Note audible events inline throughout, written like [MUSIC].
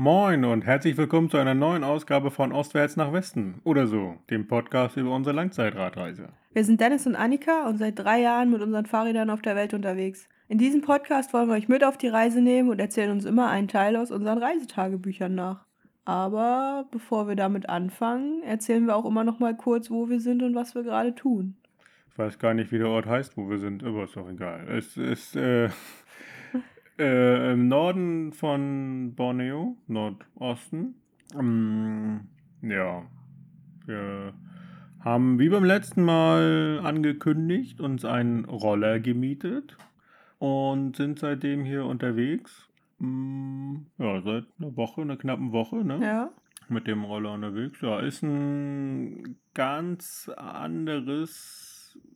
Moin und herzlich willkommen zu einer neuen Ausgabe von Ostwärts nach Westen oder so, dem Podcast über unsere Langzeitradreise. Wir sind Dennis und Annika und seit drei Jahren mit unseren Fahrrädern auf der Welt unterwegs. In diesem Podcast wollen wir euch mit auf die Reise nehmen und erzählen uns immer einen Teil aus unseren Reisetagebüchern nach. Aber bevor wir damit anfangen, erzählen wir auch immer noch mal kurz, wo wir sind und was wir gerade tun. Ich weiß gar nicht, wie der Ort heißt, wo wir sind, aber ist doch egal. Es ist äh, äh, im Norden von Borneo, Nordosten. Ähm, ja, wir haben wie beim letzten Mal angekündigt, uns einen Roller gemietet und sind seitdem hier unterwegs. Mm, Ja, seit einer Woche, einer knappen Woche, ne? Ja. Mit dem Roller unterwegs. Ja, ist ein ganz anderes.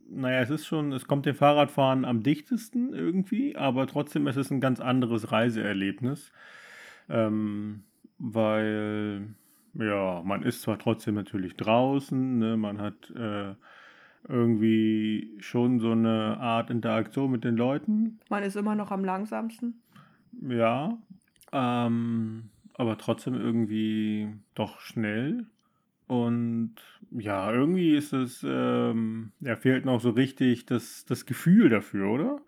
Naja, es ist schon, es kommt dem Fahrradfahren am dichtesten irgendwie, aber trotzdem ist es ein ganz anderes Reiseerlebnis. Ähm, weil, ja, man ist zwar trotzdem natürlich draußen, ne, man hat äh, irgendwie schon so eine Art Interaktion mit den Leuten, Man ist immer noch am langsamsten. ja, ähm, aber trotzdem irgendwie doch schnell. Und ja, irgendwie ist es, ähm, ja, fehlt noch so richtig das, das Gefühl dafür, oder?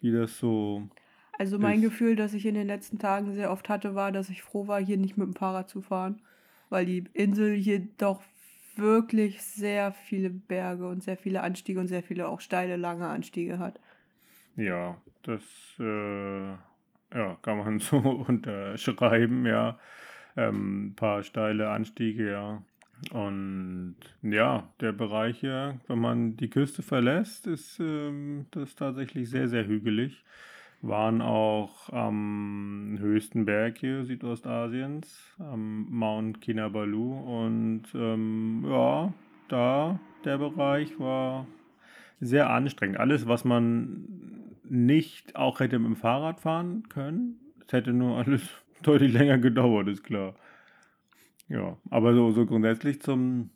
Wie das so Also mein ist. Gefühl, das ich in den letzten Tagen sehr oft hatte, war, dass ich froh war, hier nicht mit dem Fahrrad zu fahren. Weil die Insel hier doch wirklich sehr viele Berge und sehr viele Anstiege und sehr viele auch steile, lange Anstiege hat. Ja, das äh, ja, kann man [LAUGHS] so unterschreiben, ja. Ähm, ein paar steile Anstiege, ja. Und ja, der Bereich hier, wenn man die Küste verlässt, ist ähm, das tatsächlich sehr, sehr hügelig. Waren auch am höchsten Berg hier Südostasiens, am Mount Kinabalu. Und ähm, ja, da der Bereich war sehr anstrengend. Alles, was man nicht auch hätte mit dem Fahrrad fahren können, es hätte nur [LAUGHS] alles deutlich länger gedauert, ist klar. Ja, aber so, so grundsätzlich zum,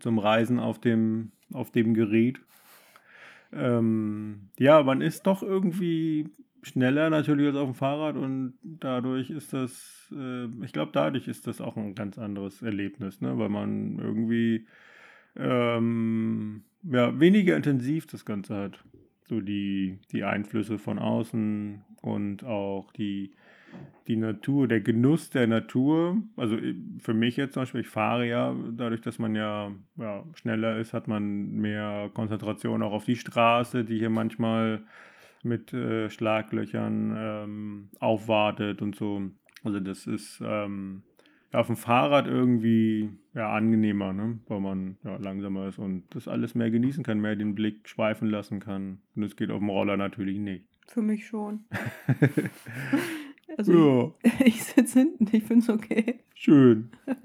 zum Reisen auf dem, auf dem Gerät. Ähm, ja, man ist doch irgendwie schneller natürlich als auf dem Fahrrad und dadurch ist das, äh, ich glaube, dadurch ist das auch ein ganz anderes Erlebnis, ne? weil man irgendwie ähm, ja, weniger intensiv das Ganze hat. So die, die Einflüsse von außen und auch die, die Natur, der Genuss der Natur. Also äh, für mich jetzt zum Beispiel, ich fahre ja, dadurch, dass man ja, ja schneller ist, hat man mehr Konzentration auch auf die Straße, die hier manchmal mit äh, Schlaglöchern ähm, aufwartet und so. Also das ist ähm, ja, auf dem Fahrrad irgendwie ja, angenehmer, ne? weil man ja, langsamer ist und das alles mehr genießen kann, mehr den Blick schweifen lassen kann. Und das geht auf dem Roller natürlich nicht. Für mich schon. [LAUGHS] Also Ja, [LAUGHS] ich, sitze hinten, ich finde es okay. schön. [LAUGHS]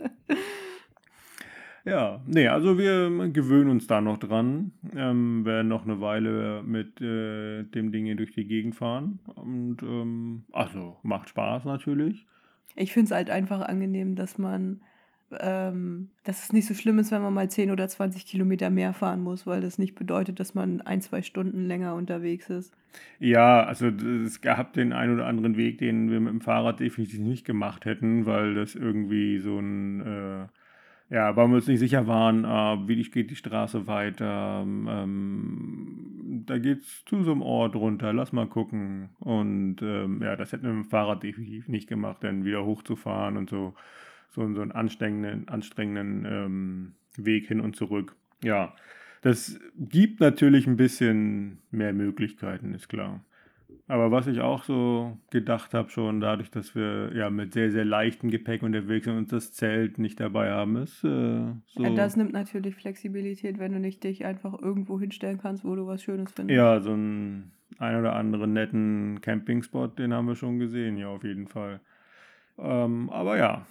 Ja, nee, also wir gewöhnen uns da noch dran. Ähm, werden noch eine Weile mit äh, dem Ding hier durch die Gegend fahren. Und ähm, also macht Spaß natürlich. Ich finde es halt einfach angenehm, dass man, ähm, dass es nicht so schlimm ist, wenn man mal 10 oder 20 Kilometer mehr fahren muss, weil das nicht bedeutet, dass man ein, zwei Stunden länger unterwegs ist. Ja, also es gab den einen oder anderen Weg, den wir mit dem Fahrrad definitiv nicht gemacht hätten, weil das irgendwie so ein, äh, ja, weil wir uns nicht sicher waren, äh, wie geht die Straße weiter, ähm, da geht's zu so einem Ort runter, lass mal gucken. Und ähm, ja, das hätten wir mit dem Fahrrad definitiv nicht gemacht, dann wieder hochzufahren und so, so, so einen anstrengenden, anstrengenden ähm, Weg hin und zurück. Ja, das gibt natürlich ein bisschen mehr Möglichkeiten, ist klar. Aber was ich auch so gedacht habe, schon dadurch, dass wir ja mit sehr, sehr leichtem Gepäck unterwegs sind und das Zelt nicht dabei haben, ist äh, so. Das nimmt natürlich Flexibilität, wenn du nicht dich einfach irgendwo hinstellen kannst, wo du was Schönes findest. Ja, so einen ein oder anderen netten Campingspot, den haben wir schon gesehen, ja, auf jeden Fall. Ähm, aber ja,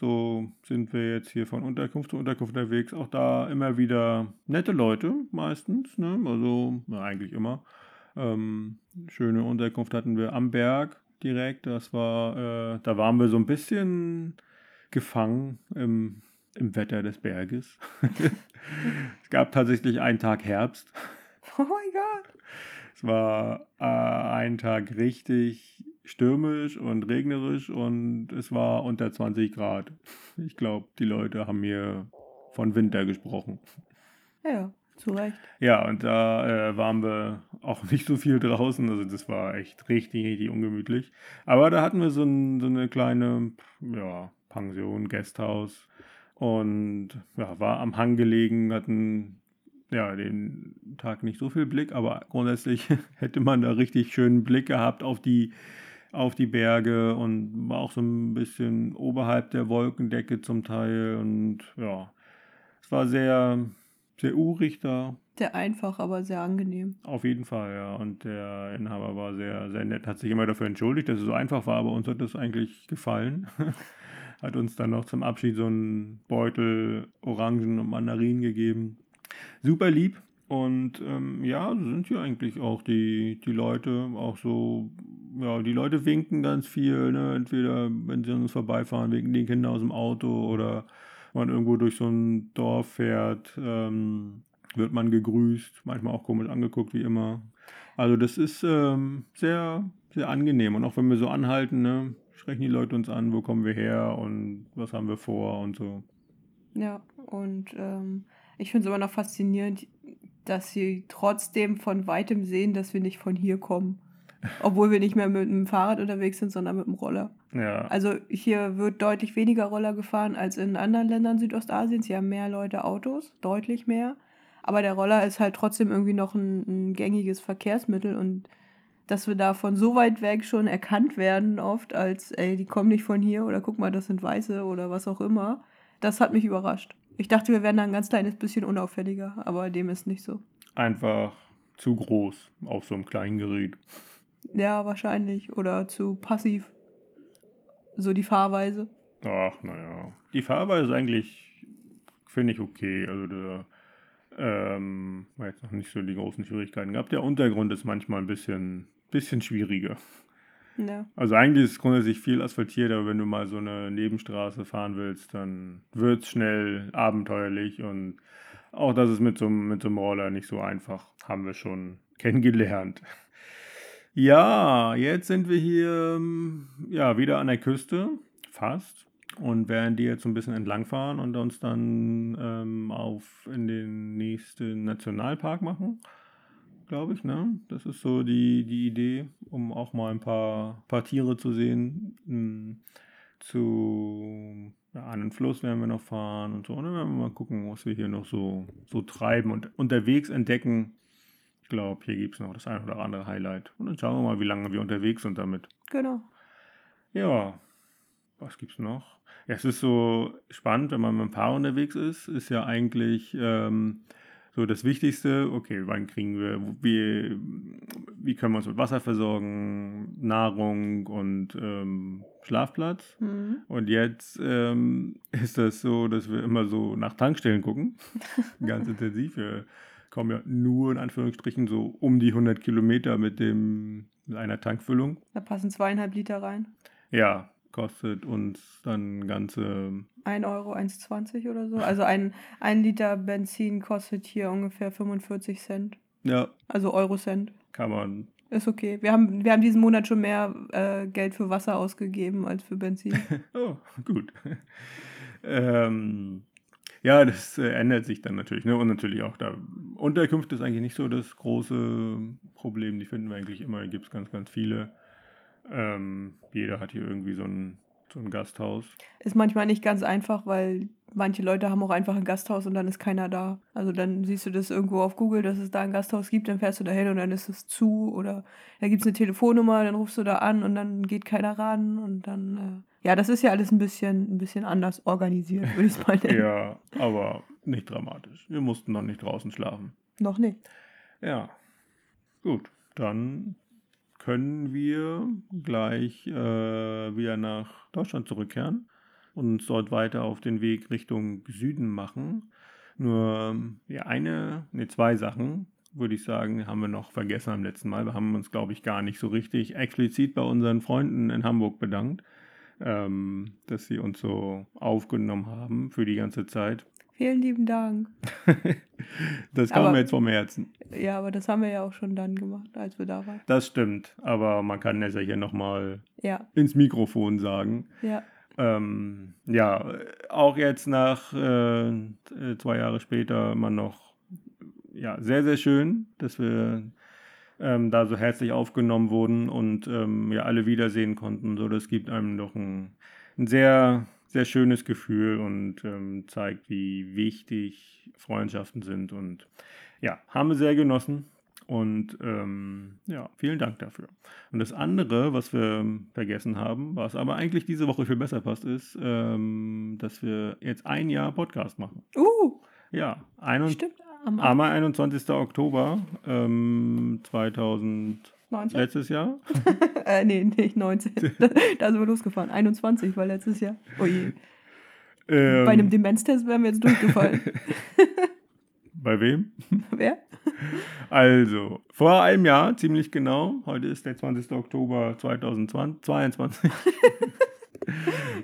so sind wir jetzt hier von Unterkunft zu Unterkunft unterwegs. Auch da immer wieder nette Leute, meistens, ne? Also, na, eigentlich immer. Ähm, schöne Unterkunft hatten wir am Berg direkt. Das war, äh, da waren wir so ein bisschen gefangen im, im Wetter des Berges. [LAUGHS] es gab tatsächlich einen Tag Herbst. Oh mein Gott. Es war äh, ein Tag richtig stürmisch und regnerisch und es war unter 20 Grad. Ich glaube, die Leute haben mir von Winter gesprochen. Ja, zu Recht. Ja, und da äh, waren wir auch [LAUGHS] nicht so viel draußen. Also das war echt richtig, richtig ungemütlich. Aber da hatten wir so, ein, so eine kleine ja, Pension, Gasthaus. Und ja, war am Hang gelegen, hatten ja den Tag nicht so viel Blick, aber grundsätzlich [LAUGHS] hätte man da richtig schönen Blick gehabt auf die auf die Berge und war auch so ein bisschen oberhalb der Wolkendecke zum Teil und ja, es war sehr sehr urig da. Sehr einfach, aber sehr angenehm. Auf jeden Fall, ja. Und der Inhaber war sehr, sehr nett, hat sich immer dafür entschuldigt, dass es so einfach war, aber uns hat das eigentlich gefallen. [LAUGHS] hat uns dann noch zum Abschied so einen Beutel Orangen und Mandarinen gegeben. Super lieb. Und ähm, ja, sind hier eigentlich auch die, die Leute auch so, ja, die Leute winken ganz viel, ne? Entweder wenn sie an uns vorbeifahren, winken die Kinder aus dem Auto oder man irgendwo durch so ein Dorf fährt, ähm, wird man gegrüßt, manchmal auch komisch angeguckt, wie immer. Also das ist ähm, sehr, sehr angenehm. Und auch wenn wir so anhalten, ne, sprechen die Leute uns an, wo kommen wir her und was haben wir vor und so. Ja, und ähm, ich finde es immer noch faszinierend, dass sie trotzdem von weitem sehen, dass wir nicht von hier kommen. Obwohl wir nicht mehr mit dem Fahrrad unterwegs sind, sondern mit dem Roller. Ja. Also hier wird deutlich weniger Roller gefahren als in anderen Ländern Südostasiens. Hier haben mehr Leute Autos, deutlich mehr. Aber der Roller ist halt trotzdem irgendwie noch ein, ein gängiges Verkehrsmittel und dass wir davon so weit weg schon erkannt werden, oft als, ey, die kommen nicht von hier oder guck mal, das sind Weiße oder was auch immer, das hat mich überrascht. Ich dachte, wir wären da ein ganz kleines bisschen unauffälliger, aber dem ist nicht so. Einfach zu groß auf so einem kleinen Gerät. Ja, wahrscheinlich. Oder zu passiv. So die Fahrweise. Ach, naja. Die Fahrweise eigentlich, finde ich, okay. Also da ähm, war jetzt noch nicht so die großen Schwierigkeiten gehabt. Der Untergrund ist manchmal ein bisschen, bisschen schwieriger. Ja. Also eigentlich ist es grundsätzlich viel asphaltiert, aber wenn du mal so eine Nebenstraße fahren willst, dann wird es schnell abenteuerlich und auch das ist mit so, mit so einem Roller nicht so einfach, haben wir schon [LAUGHS] kennengelernt. Ja, jetzt sind wir hier ähm, ja, wieder an der Küste, fast. Und werden die jetzt so ein bisschen entlangfahren und uns dann ähm, auf in den nächsten Nationalpark machen, glaube ich. Ne? Das ist so die, die Idee, um auch mal ein paar, paar Tiere zu sehen. Hm, zu ja, an den Fluss werden wir noch fahren und so. Und dann werden wir mal gucken, was wir hier noch so, so treiben und unterwegs entdecken glaube, hier gibt es noch das ein oder andere Highlight. Und dann schauen wir mal, wie lange wir unterwegs sind damit. Genau. Ja, was gibt's noch? Ja, es ist so spannend, wenn man mit einem Paar unterwegs ist, ist ja eigentlich ähm, so das Wichtigste, okay, wann kriegen wir, wie, wie können wir uns mit Wasser versorgen, Nahrung und ähm, Schlafplatz. Mhm. Und jetzt ähm, [LAUGHS] ist das so, dass wir immer so nach Tankstellen gucken, [LAUGHS] ganz intensiv. Wir kommen ja nur in Anführungsstrichen so um die 100 Kilometer mit, dem, mit einer Tankfüllung. Da passen zweieinhalb Liter rein. Ja, kostet uns dann ganze 1 Euro 1,20 oder so. Also ein, ein Liter Benzin kostet hier ungefähr 45 Cent. Ja. Also Euro-Cent. Kann man. Ist okay. Wir haben, wir haben diesen Monat schon mehr äh, Geld für Wasser ausgegeben als für Benzin. [LAUGHS] oh, gut. [LAUGHS] ähm, ja, das äh, ändert sich dann natürlich. Ne? Und natürlich auch da. Unterkünfte ist eigentlich nicht so das große Problem. Die finden wir eigentlich immer. Gibt es ganz, ganz viele. Ähm, jeder hat hier irgendwie so ein, so ein Gasthaus. Ist manchmal nicht ganz einfach, weil manche Leute haben auch einfach ein Gasthaus und dann ist keiner da. Also dann siehst du das irgendwo auf Google, dass es da ein Gasthaus gibt, dann fährst du da hin und dann ist es zu. Oder da gibt es eine Telefonnummer, dann rufst du da an und dann geht keiner ran und dann. Äh ja, das ist ja alles ein bisschen, ein bisschen anders organisiert, würde ich es mal [LAUGHS] nennen. ja, aber nicht dramatisch. Wir mussten noch nicht draußen schlafen. Noch nicht. Ja. Gut, dann können wir gleich äh, wieder nach Deutschland zurückkehren und uns dort weiter auf den Weg Richtung Süden machen. Nur ja, eine, ne, zwei Sachen, würde ich sagen, haben wir noch vergessen am letzten Mal. Wir haben uns, glaube ich, gar nicht so richtig explizit bei unseren Freunden in Hamburg bedankt ähm, dass sie uns so aufgenommen haben für die ganze Zeit. Vielen lieben Dank. [LAUGHS] das kam Aber- mir jetzt vom Herzen. Ja, aber das haben wir ja auch schon dann gemacht, als wir da waren. Das stimmt, aber man kann es ja hier nochmal Ja, ins Mikrofon sagen. ja. Ähm, ja, auch jetzt nach äh, äh, zwei Jahre später immer noch ja, sehr, sehr schön, dass wir ähm, da so herzlich aufgenommen wurden und ähm, ja, alle wiedersehen konnten. So, das gibt einem doch ein, ein sehr, sehr schönes Gefühl und ähm, zeigt, wie wichtig Freundschaften sind. Und ja, haben wir sehr genossen. Und ähm, ja, vielen Dank dafür. Und das andere, was wir vergessen haben, was aber eigentlich diese Woche viel besser passt, ist, ähm, dass wir jetzt ein Jahr Podcast machen. Uh, Ja, ein stimmt. Am am 21. Oktober ähm, 2000 19? letztes Jahr. [LAUGHS] Äh, nee, nicht 19. [LAUGHS] da sind wir losgefahren. 21 war letztes Jahr. Oh je. Ähm, Bei einem Demenztest wären wir jetzt durchgefallen. [LAUGHS] bei wem? Wer? Also, vor einem Jahr, ziemlich genau. Heute ist der 20. Oktober 2022.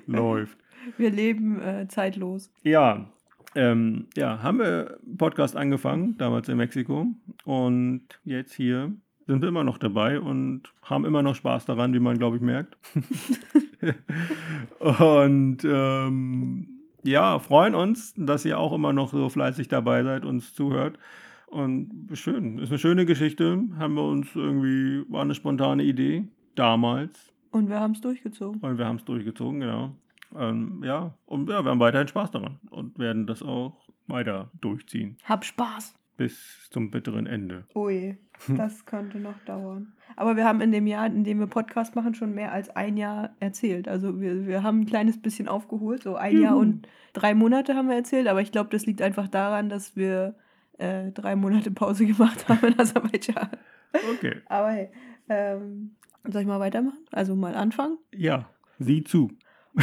Läuft. Wir leben äh, zeitlos. Ja, ähm, ja, haben wir Podcast angefangen, damals in Mexiko. Und jetzt hier sind wir immer noch dabei und haben immer noch Spaß daran, wie man, glaube ich, merkt. [LAUGHS] und ähm, ja, freuen uns, dass ihr auch immer noch so fleißig dabei seid, uns zuhört. Und schön, ist eine schöne Geschichte. Haben wir uns irgendwie, war eine spontane Idee damals. Und wir haben es durchgezogen. Und wir haben es durchgezogen, genau. Ähm, ja, und ja, wir haben weiterhin Spaß daran und werden das auch weiter durchziehen. Hab Spaß. Bis zum bitteren Ende. Oh [LAUGHS] je, das könnte noch dauern. Aber wir haben in dem Jahr, in dem wir Podcast machen, schon mehr als ein Jahr erzählt. Also wir, wir haben ein kleines bisschen aufgeholt. So ein Jahr Juhu. und drei Monate haben wir erzählt. Aber ich glaube, das liegt einfach daran, dass wir äh, drei Monate Pause [LAUGHS] gemacht haben in Aserbaidschan. Okay. Aber hey, ähm, soll ich mal weitermachen? Also mal anfangen? Ja, sieh zu. [LAUGHS]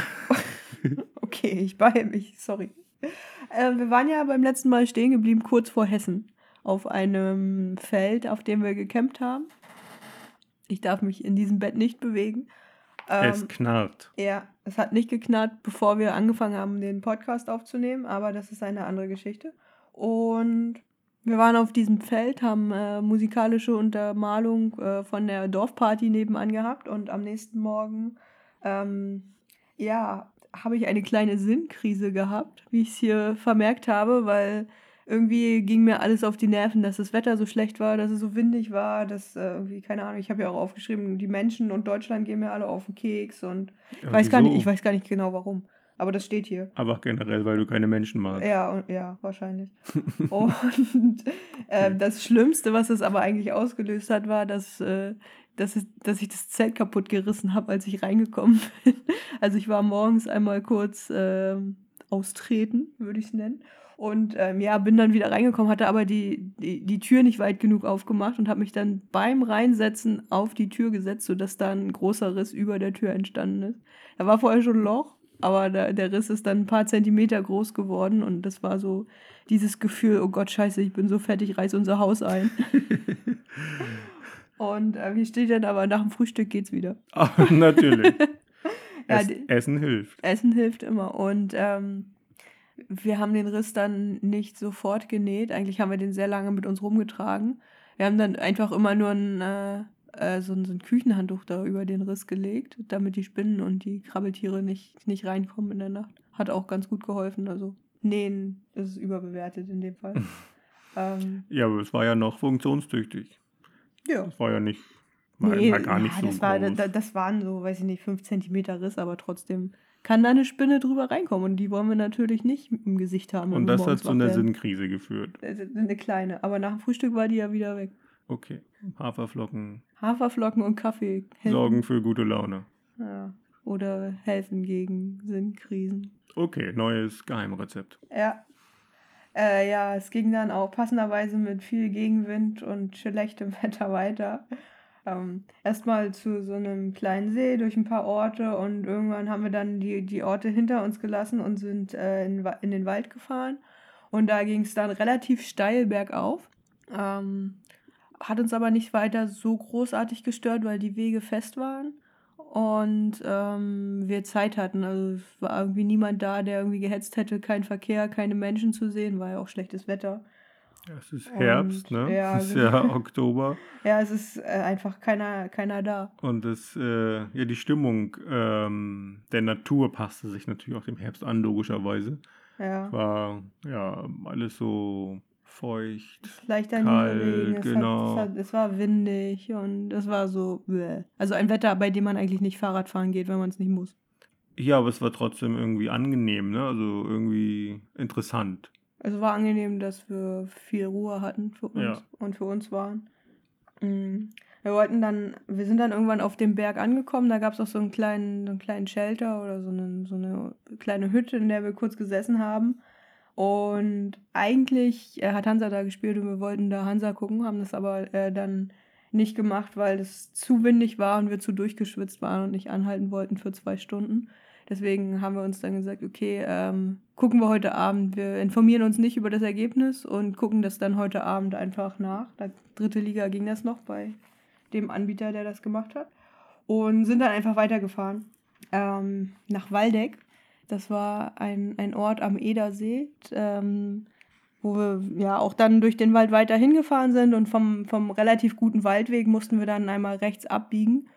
Okay, ich beeile mich, sorry. Äh, wir waren ja beim letzten Mal stehen geblieben, kurz vor Hessen, auf einem Feld, auf dem wir gecampt haben. Ich darf mich in diesem Bett nicht bewegen. Ähm, es knarrt. ja, es hat nicht geknarrt, bevor wir angefangen haben, den Podcast aufzunehmen, aber das ist eine andere Geschichte. Und wir waren auf diesem Feld, haben äh, musikalische Untermalung äh, von der Dorfparty nebenan gehabt und am nächsten Morgen, ähm, ja, habe ich eine kleine Sinnkrise gehabt, wie ich es hier vermerkt habe, weil irgendwie ging mir alles auf die Nerven, dass das Wetter so schlecht war, dass es so windig war, dass äh, irgendwie, keine Ahnung, ich habe ja auch aufgeschrieben, die Menschen und Deutschland gehen mir alle auf den Keks und ich weiß gar nicht, ich weiß gar nicht genau warum. Aber das steht hier. Aber generell, weil du keine Menschen magst. Ja, und, ja, wahrscheinlich. [LAUGHS] und äh, das Schlimmste, was es aber eigentlich ausgelöst hat, war, dass, äh, dass, es, dass ich das Zelt kaputt gerissen habe, als ich reingekommen [LAUGHS] bin. Also ich war morgens einmal kurz ähm, austreten, würde ich es nennen. Und ähm, ja, bin dann wieder reingekommen, hatte aber die, die, die Tür nicht weit genug aufgemacht und habe mich dann beim Reinsetzen auf die Tür gesetzt, sodass da ein großer Riss über der Tür entstanden ist. Da war vorher schon ein Loch, aber der, der Riss ist dann ein paar Zentimeter groß geworden und das war so dieses Gefühl, oh Gott, scheiße, ich bin so fertig, ich reiß unser Haus ein. [LAUGHS] und äh, hier steht dann aber, nach dem Frühstück geht's wieder. [LAUGHS] Ah, natürlich. [LAUGHS] Ja, es, Essen hilft. Essen hilft immer. Und ähm, wir haben den Riss dann nicht sofort genäht. Eigentlich haben wir den sehr lange mit uns rumgetragen. Wir haben dann einfach immer nur ein, äh, äh, so, ein, so ein Küchenhandtuch da über den Riss gelegt, damit die Spinnen und die Krabbeltiere nicht, nicht reinkommen in der Nacht. Hat auch ganz gut geholfen. Also nähen ist überbewertet in dem Fall. [LAUGHS] ähm, Ja, aber es war ja noch funktionstüchtig. Ja. Das war ja nicht, war, Nee, war gar nicht ja, so das, war, groß. da- das waren so, weiß ich nicht, 5 Zentimeter Riss, aber trotzdem kann da eine Spinne drüber reinkommen und die wollen wir natürlich nicht im Gesicht haben. Und das hat zu einer werden. Sinnkrise geführt. Äh, Eine kleine, aber nach dem Frühstück war die ja wieder weg. Okay. Haferflocken Haferflocken und Kaffee helfen. sorgen für gute Laune. Ja. Oder helfen gegen Sinnkrisen. Okay, neues Geheimrezept. Ja. Äh, ja, es ging dann auch passenderweise mit viel Gegenwind und schlechtem [LAUGHS] Wetter weiter. Ähm, Erstmal zu so einem kleinen See durch ein paar Orte und irgendwann haben wir dann die, die Orte hinter uns gelassen und sind äh, in, in den Wald gefahren. Und da ging es dann relativ steil bergauf. Ähm, hat uns aber nicht weiter so großartig gestört, weil die Wege fest waren. Und ähm, wir Zeit hatten. Also es war irgendwie niemand da, der irgendwie gehetzt hätte, kein Verkehr, keine Menschen zu sehen, war ja auch schlechtes Wetter. Ja, es ist Herbst, Und, ne? ja, es ist genau. ja [LAUGHS] Oktober. Ja, es ist äh, einfach keiner, keiner da. Und es, äh, ja, die Stimmung ähm, der Natur passte sich natürlich auch dem Herbst an, logischerweise. Ja. War ja alles so feucht. Leichter Kalt, es, genau. hat, es, hat, es war windig und es war so. Bäh. Also ein Wetter, bei dem man eigentlich nicht Fahrrad fahren geht, wenn man es nicht muss. Ja, aber es war trotzdem irgendwie angenehm, ne? Also irgendwie interessant. Also war angenehm, dass wir viel Ruhe hatten für uns Ja. und für uns waren. Mm. Wir wollten dann, wir sind dann irgendwann auf dem Berg angekommen, da gab es auch so einen kleinen, so einen kleinen Shelter oder so eine, so eine kleine Hütte, in der wir kurz gesessen haben. Und eigentlich äh, hat Hansa da gespielt und wir wollten da Hansa gucken, haben das aber äh, dann nicht gemacht, weil es zu windig war und wir zu durchgeschwitzt waren und nicht anhalten wollten für zwei Stunden. Deswegen haben wir uns dann gesagt, okay, ähm, gucken wir heute Abend. Wir informieren uns nicht über das Ergebnis und gucken das dann heute Abend einfach nach. Da dritte Liga ging das noch bei dem Anbieter, der das gemacht hat. Und sind dann einfach weitergefahren ähm, nach Waldeck. Das war ein, ein Ort am Edersee, ähm, wo wir ja auch dann durch den Wald weiter hingefahren sind und vom, vom relativ guten Waldweg mussten wir dann einmal rechts abbiegen.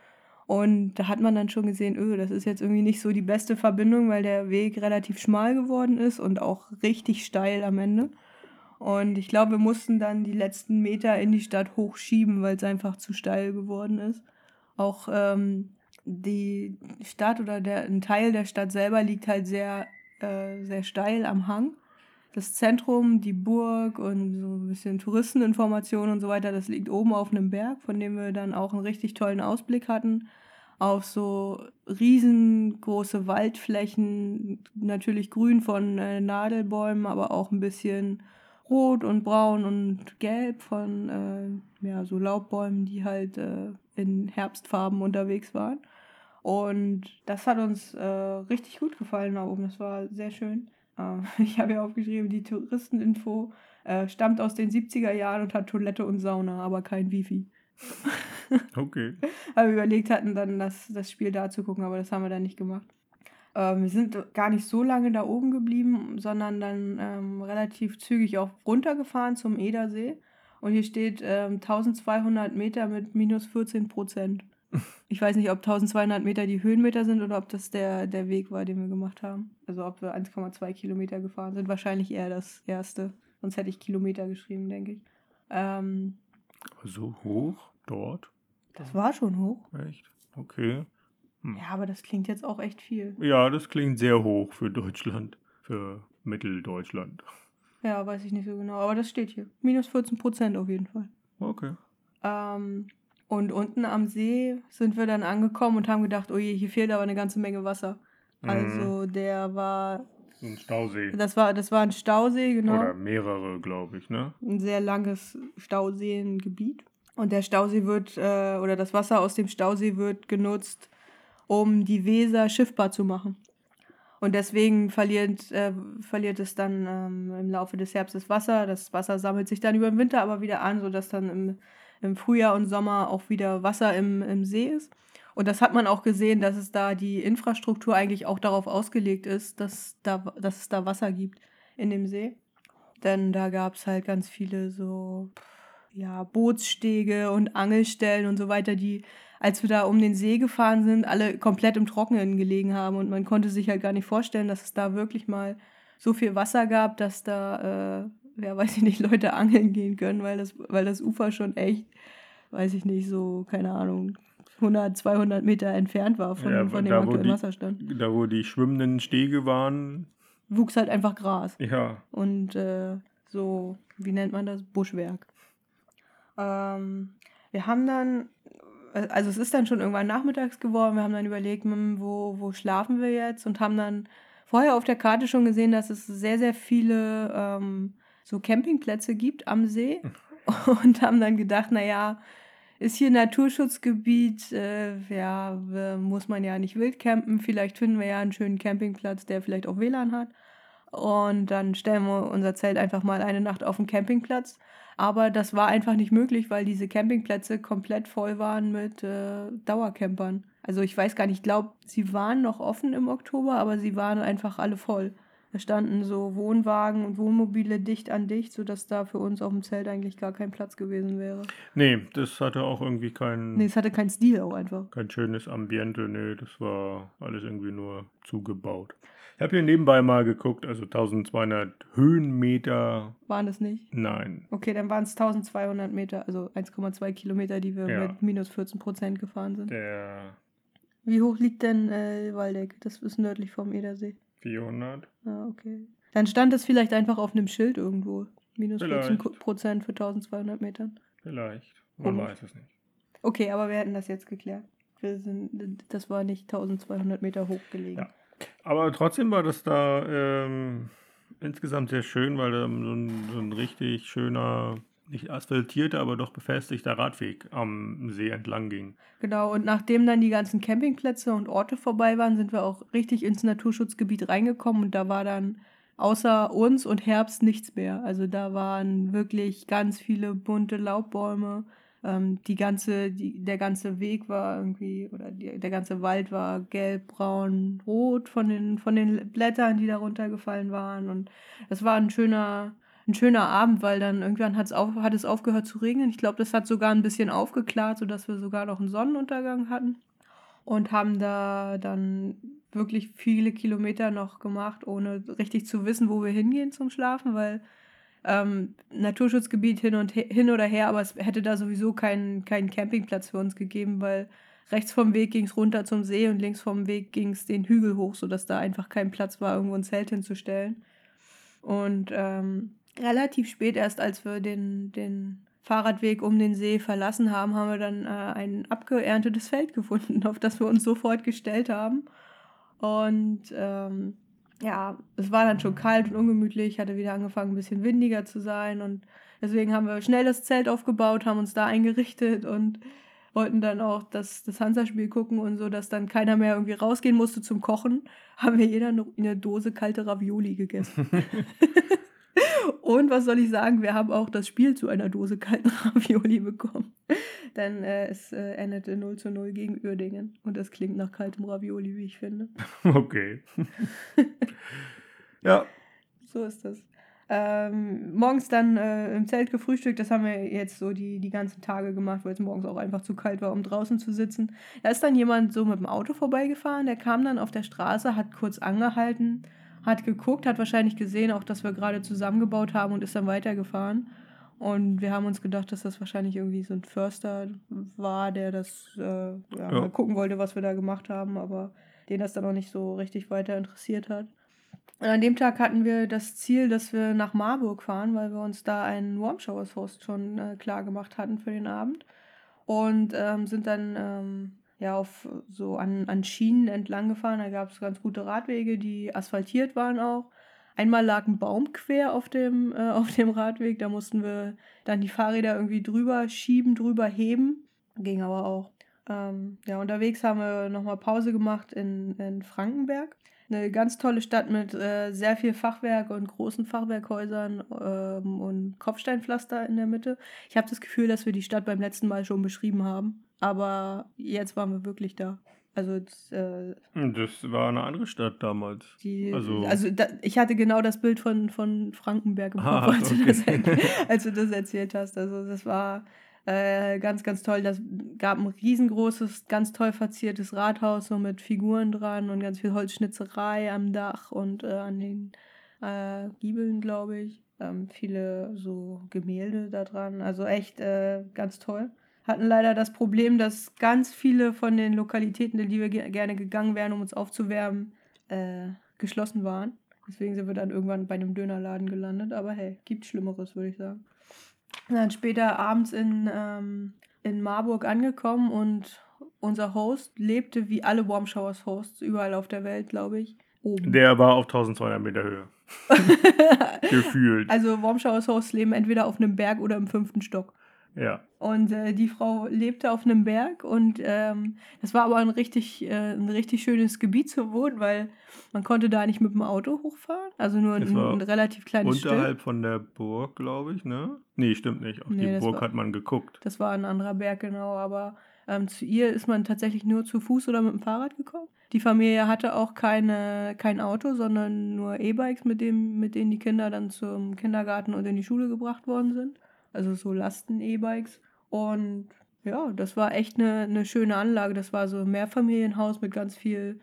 Und da hat man dann schon gesehen, öh, das ist jetzt irgendwie nicht so die beste Verbindung, weil der Weg relativ schmal geworden ist und auch richtig steil am Ende. Und ich glaube, wir mussten dann die letzten Meter in die Stadt hochschieben, weil es einfach zu steil geworden ist. Auch ähm, die Stadt oder der, ein Teil der Stadt selber liegt halt sehr, äh, sehr steil am Hang. Das Zentrum, die Burg und so ein bisschen Touristeninformationen und so weiter, das liegt oben auf einem Berg, von dem wir dann auch einen richtig tollen Ausblick hatten. Auf so riesengroße Waldflächen, natürlich grün von äh, Nadelbäumen, aber auch ein bisschen rot und braun und gelb von äh, ja, so Laubbäumen, die halt äh, in Herbstfarben unterwegs waren. Und das hat uns äh, richtig gut gefallen da oben. Das war sehr schön. Äh, [LAUGHS] ich habe ja aufgeschrieben, die Touristeninfo äh, stammt aus den 70er Jahren und hat Toilette und Sauna, aber kein Wifi. [LAUGHS] Okay. Weil wir überlegt hatten, dann das, das Spiel da zu gucken, aber das haben wir dann nicht gemacht. Ähm, wir sind gar nicht so lange da oben geblieben, sondern dann ähm, relativ zügig auch runtergefahren zum Edersee. Und hier steht ähm, 1200 Meter mit minus 14 Prozent. Ich weiß nicht, ob 1200 Meter die Höhenmeter sind oder ob das der, der Weg war, den wir gemacht haben. Also ob wir 1,2 Kilometer gefahren sind. Wahrscheinlich eher das erste. Sonst hätte ich Kilometer geschrieben, denke ich. Ähm, So hoch dort? das war schon hoch. Echt? Okay. Ja, aber das klingt jetzt auch echt viel. Ja, das klingt sehr hoch für Deutschland. Für Mitteldeutschland. Ja, weiß ich nicht so genau, aber das steht hier. Minus 14 Prozent auf jeden Fall. Okay. Ähm, und unten am See sind wir dann angekommen und haben gedacht, oh je, hier fehlt aber eine ganze Menge Wasser. Mhm. Also der war, So ein Stausee. das war, das war ein Stausee, genau. Oder mehrere, glaube ich, ne? Ein sehr langes Stauseengebiet. Und der Stausee wird, äh, oder das Wasser aus dem Stausee wird genutzt, um die Weser schiffbar zu machen. Und deswegen verliert, äh, verliert es dann ähm, im Laufe des Herbstes Wasser. Das Wasser sammelt sich dann über den Winter aber wieder an, sodass dann im, im Frühjahr und Sommer auch wieder Wasser im, im See ist. Und das hat man auch gesehen, dass es da die Infrastruktur eigentlich auch darauf ausgelegt ist, dass, da, dass es da Wasser gibt in dem See. Denn da gab es halt ganz viele so ja, Bootsstege und Angelstellen und so weiter, die, als wir da um den See gefahren sind, alle komplett im Trockenen gelegen haben. Und man konnte sich halt gar nicht vorstellen, dass es da wirklich mal so viel Wasser gab, dass da, äh, ja, weiß ich nicht, Leute angeln gehen können, weil das, weil das Ufer schon echt, weiß ich nicht, so, keine Ahnung, 100, 200 Meter entfernt war von, Ja, von dem da, aktuellen die- Wasserstand. Da, wo die schwimmenden Stege waren. Wuchs halt einfach Gras. Ja. und äh, so, wie nennt man das? Buschwerk. Ähm, wir haben dann, also es ist dann schon irgendwann nachmittags geworden, wir haben dann überlegt, hm, wo, wo schlafen wir jetzt und haben dann vorher auf der Karte schon gesehen, dass es sehr, sehr viele ähm, so Campingplätze gibt am See [LAUGHS] und haben dann gedacht, naja, ist hier Naturschutzgebiet, äh, ja, muss man ja nicht wild campen. Vielleicht finden wir ja einen schönen Campingplatz, der vielleicht auch WLAN hat. Und dann stellen wir unser Zelt einfach mal eine Nacht auf den Campingplatz. Aber das war einfach nicht möglich, weil diese Campingplätze komplett voll waren mit äh, Dauercampern. Also ich weiß gar nicht, ich glaube, sie waren noch offen im Oktober, aber sie waren einfach alle voll. Da standen so Wohnwagen und Wohnmobile dicht an dicht, sodass da für uns auf dem Zelt eigentlich gar kein Platz gewesen wäre. Nee, das hatte auch irgendwie kein, Nee, es hatte keinen Stil auch einfach. kein schönes Ambiente. Nee, das war alles irgendwie nur zugebaut. Ich habe hier nebenbei mal geguckt, also 1200 Höhenmeter. Waren es nicht? Nein, Okay, dann waren es 1200 Meter, also 1,2 Kilometer, die wir Ja. mit minus 14 Prozent gefahren sind. der Wie hoch liegt denn äh, Waldeck? Das ist nördlich vom Edersee. 400. Ah, okay. Dann stand es vielleicht einfach auf einem Schild irgendwo. Minus 14 Vielleicht. Prozent für 1200 Metern. Vielleicht. Man Komisch. weiß es nicht. Okay, aber wir hätten das jetzt geklärt. Wir sind, das war nicht 1200 Meter hoch gelegen. Ja. Aber trotzdem war das da ähm, insgesamt sehr schön, weil da so ein, so ein richtig schöner, nicht asphaltierter, aber doch befestigter Radweg am See entlang ging. Genau, und nachdem dann die ganzen Campingplätze und Orte vorbei waren, sind wir auch richtig ins Naturschutzgebiet reingekommen und da war dann außer uns und Herbst nichts mehr. Also da waren wirklich ganz viele bunte Laubbäume. Ähm, die ganze, die, der ganze Weg war irgendwie, oder die, der ganze Wald war gelb, braun, rot von den, von den Blättern, die da runtergefallen waren. Und es war ein schöner, ein schöner Abend, weil dann irgendwann hat's auf, hat es aufgehört zu regnen. Ich glaube, das hat sogar ein bisschen aufgeklärt, sodass wir sogar noch einen Sonnenuntergang hatten. Und haben da dann wirklich viele Kilometer noch gemacht, ohne richtig zu wissen, wo wir hingehen zum Schlafen, weil ähm, Naturschutzgebiet hin und he hin oder her, aber es hätte da sowieso keinen, keinen Campingplatz für uns gegeben, weil rechts vom Weg ging es runter zum See und links vom Weg ging es den Hügel hoch, sodass da einfach kein Platz war, irgendwo ein Zelt hinzustellen. Und ähm, relativ spät erst, als wir den, den Fahrradweg um den See verlassen haben, haben wir dann äh, ein abgeerntetes Feld gefunden, [LAUGHS] auf das wir uns sofort gestellt haben. Und ähm, ja, es war dann schon kalt und ungemütlich, hatte wieder angefangen, ein bisschen windiger zu sein. Und deswegen haben wir schnell das Zelt aufgebaut, haben uns da eingerichtet und wollten dann auch das, das Hansa-Spiel gucken und so, dass dann keiner mehr irgendwie rausgehen musste zum Kochen, haben wir jeder eine, Dose kalte Ravioli gegessen. [LAUGHS] Und was soll ich sagen, wir haben auch das Spiel zu einer Dose kalten [LAUGHS] Ravioli bekommen. Denn äh, es äh, endete 0 zu 0 gegen Uerdingen. Und das klingt nach kaltem Ravioli, wie ich finde. [LAUGHS] Okay. [LAUGHS] ja, So ist das. Ähm, morgens dann äh, im Zelt gefrühstückt, das haben wir jetzt so die, die ganzen Tage gemacht, weil es morgens auch einfach zu kalt war, um draußen zu sitzen. Da ist dann jemand so mit dem Auto vorbeigefahren, der kam dann auf der Straße, hat kurz angehalten, hat geguckt, hat wahrscheinlich gesehen, auch dass wir gerade zusammengebaut haben und ist dann weitergefahren. Und wir haben uns gedacht, dass das wahrscheinlich irgendwie so ein Förster war, der das äh, ja, Ja. mal gucken wollte, was wir da gemacht haben, aber den das dann auch nicht so richtig weiter interessiert hat. Und an dem Tag hatten wir das Ziel, dass wir nach Marburg fahren, weil wir uns da einen Warm Showers Host schon äh, klar gemacht hatten für den Abend. Und ähm, sind dann ähm, ja auf so an, an Schienen entlang gefahren. Da gab es ganz gute Radwege, die asphaltiert waren auch. Einmal lag ein Baum quer auf dem, äh, [LAUGHS] auf dem Radweg. Da mussten wir dann die Fahrräder irgendwie drüber schieben, drüber heben. Ging aber auch. Ähm, ja, unterwegs haben wir nochmal Pause gemacht in, in Frankenberg. Eine ganz tolle Stadt mit äh, sehr viel Fachwerk und großen Fachwerkhäusern ähm, und Kopfsteinpflaster in der Mitte. Ich habe das Gefühl, dass wir die Stadt beim letzten Mal schon beschrieben haben. Aber jetzt waren wir wirklich da. Also, das, äh, das war eine andere Stadt damals. die, Also- also, da, ich hatte genau das Bild von, von Frankenberg im Kopf, Ah, als, du okay. das, [LAUGHS] als du das erzählt hast. Also das war äh, ganz, ganz toll. Das gab ein riesengroßes, ganz toll verziertes Rathaus, so mit Figuren dran und ganz viel Holzschnitzerei am Dach und äh, an den äh, Giebeln, glaube ich. Ähm, viele so Gemälde da dran. Also echt äh, ganz toll. Hatten leider das Problem, dass ganz viele von den Lokalitäten, in die wir ge gerne gegangen wären, um uns aufzuwärmen, äh, geschlossen waren. Deswegen sind wir dann irgendwann bei einem Dönerladen gelandet. Aber hey, gibt Schlimmeres, würde ich sagen. Dann später abends in, ähm, in Marburg angekommen und unser Host lebte wie alle Warm Showers Hosts überall auf der Welt, glaube ich, oben. Der war auf 1200 Meter Höhe. [LAUGHS] Gefühlt. also Warm Showers Hosts leben entweder auf einem Berg oder im fünften Stock. Ja. Und äh, die Frau lebte auf einem Berg und ähm, das war aber ein richtig, äh, ein richtig schönes Gebiet zu wohnen, weil man konnte da nicht mit dem Auto hochfahren. Also nur ein, ein relativ kleines Stück. Unterhalb von der Burg, glaube ich, ne? Nee, stimmt nicht. Auf Nee, die Burg war- hat man geguckt. Das war ein anderer Berg, genau, aber Ähm, zu ihr ist man tatsächlich nur zu Fuß oder mit dem Fahrrad gekommen. Die Familie hatte auch keine, kein Auto, sondern nur E-Bikes, mit, mit denen die Kinder dann zum Kindergarten und in die Schule gebracht worden sind. Also so Lasten-E-Bikes. Und ja, das war echt eine, eine schöne Anlage. Das war so ein Mehrfamilienhaus mit ganz viel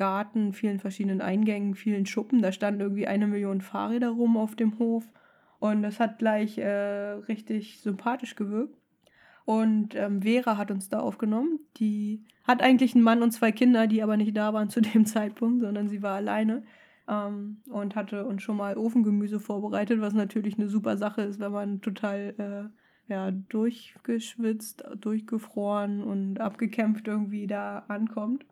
Garten, vielen verschiedenen Eingängen, vielen Schuppen. Da standen irgendwie eine Million Fahrräder rum auf dem Hof. Und das hat gleich äh, richtig sympathisch gewirkt. Und ähm, Vera hat uns da aufgenommen. Die hat eigentlich einen Mann und zwei Kinder, die aber nicht da waren zu dem [LAUGHS] Zeitpunkt, sondern sie war alleine ähm, und hatte uns schon mal Ofengemüse vorbereitet, was natürlich eine super Sache ist, wenn man total äh, ja, durchgeschwitzt, durchgefroren und abgekämpft irgendwie da ankommt.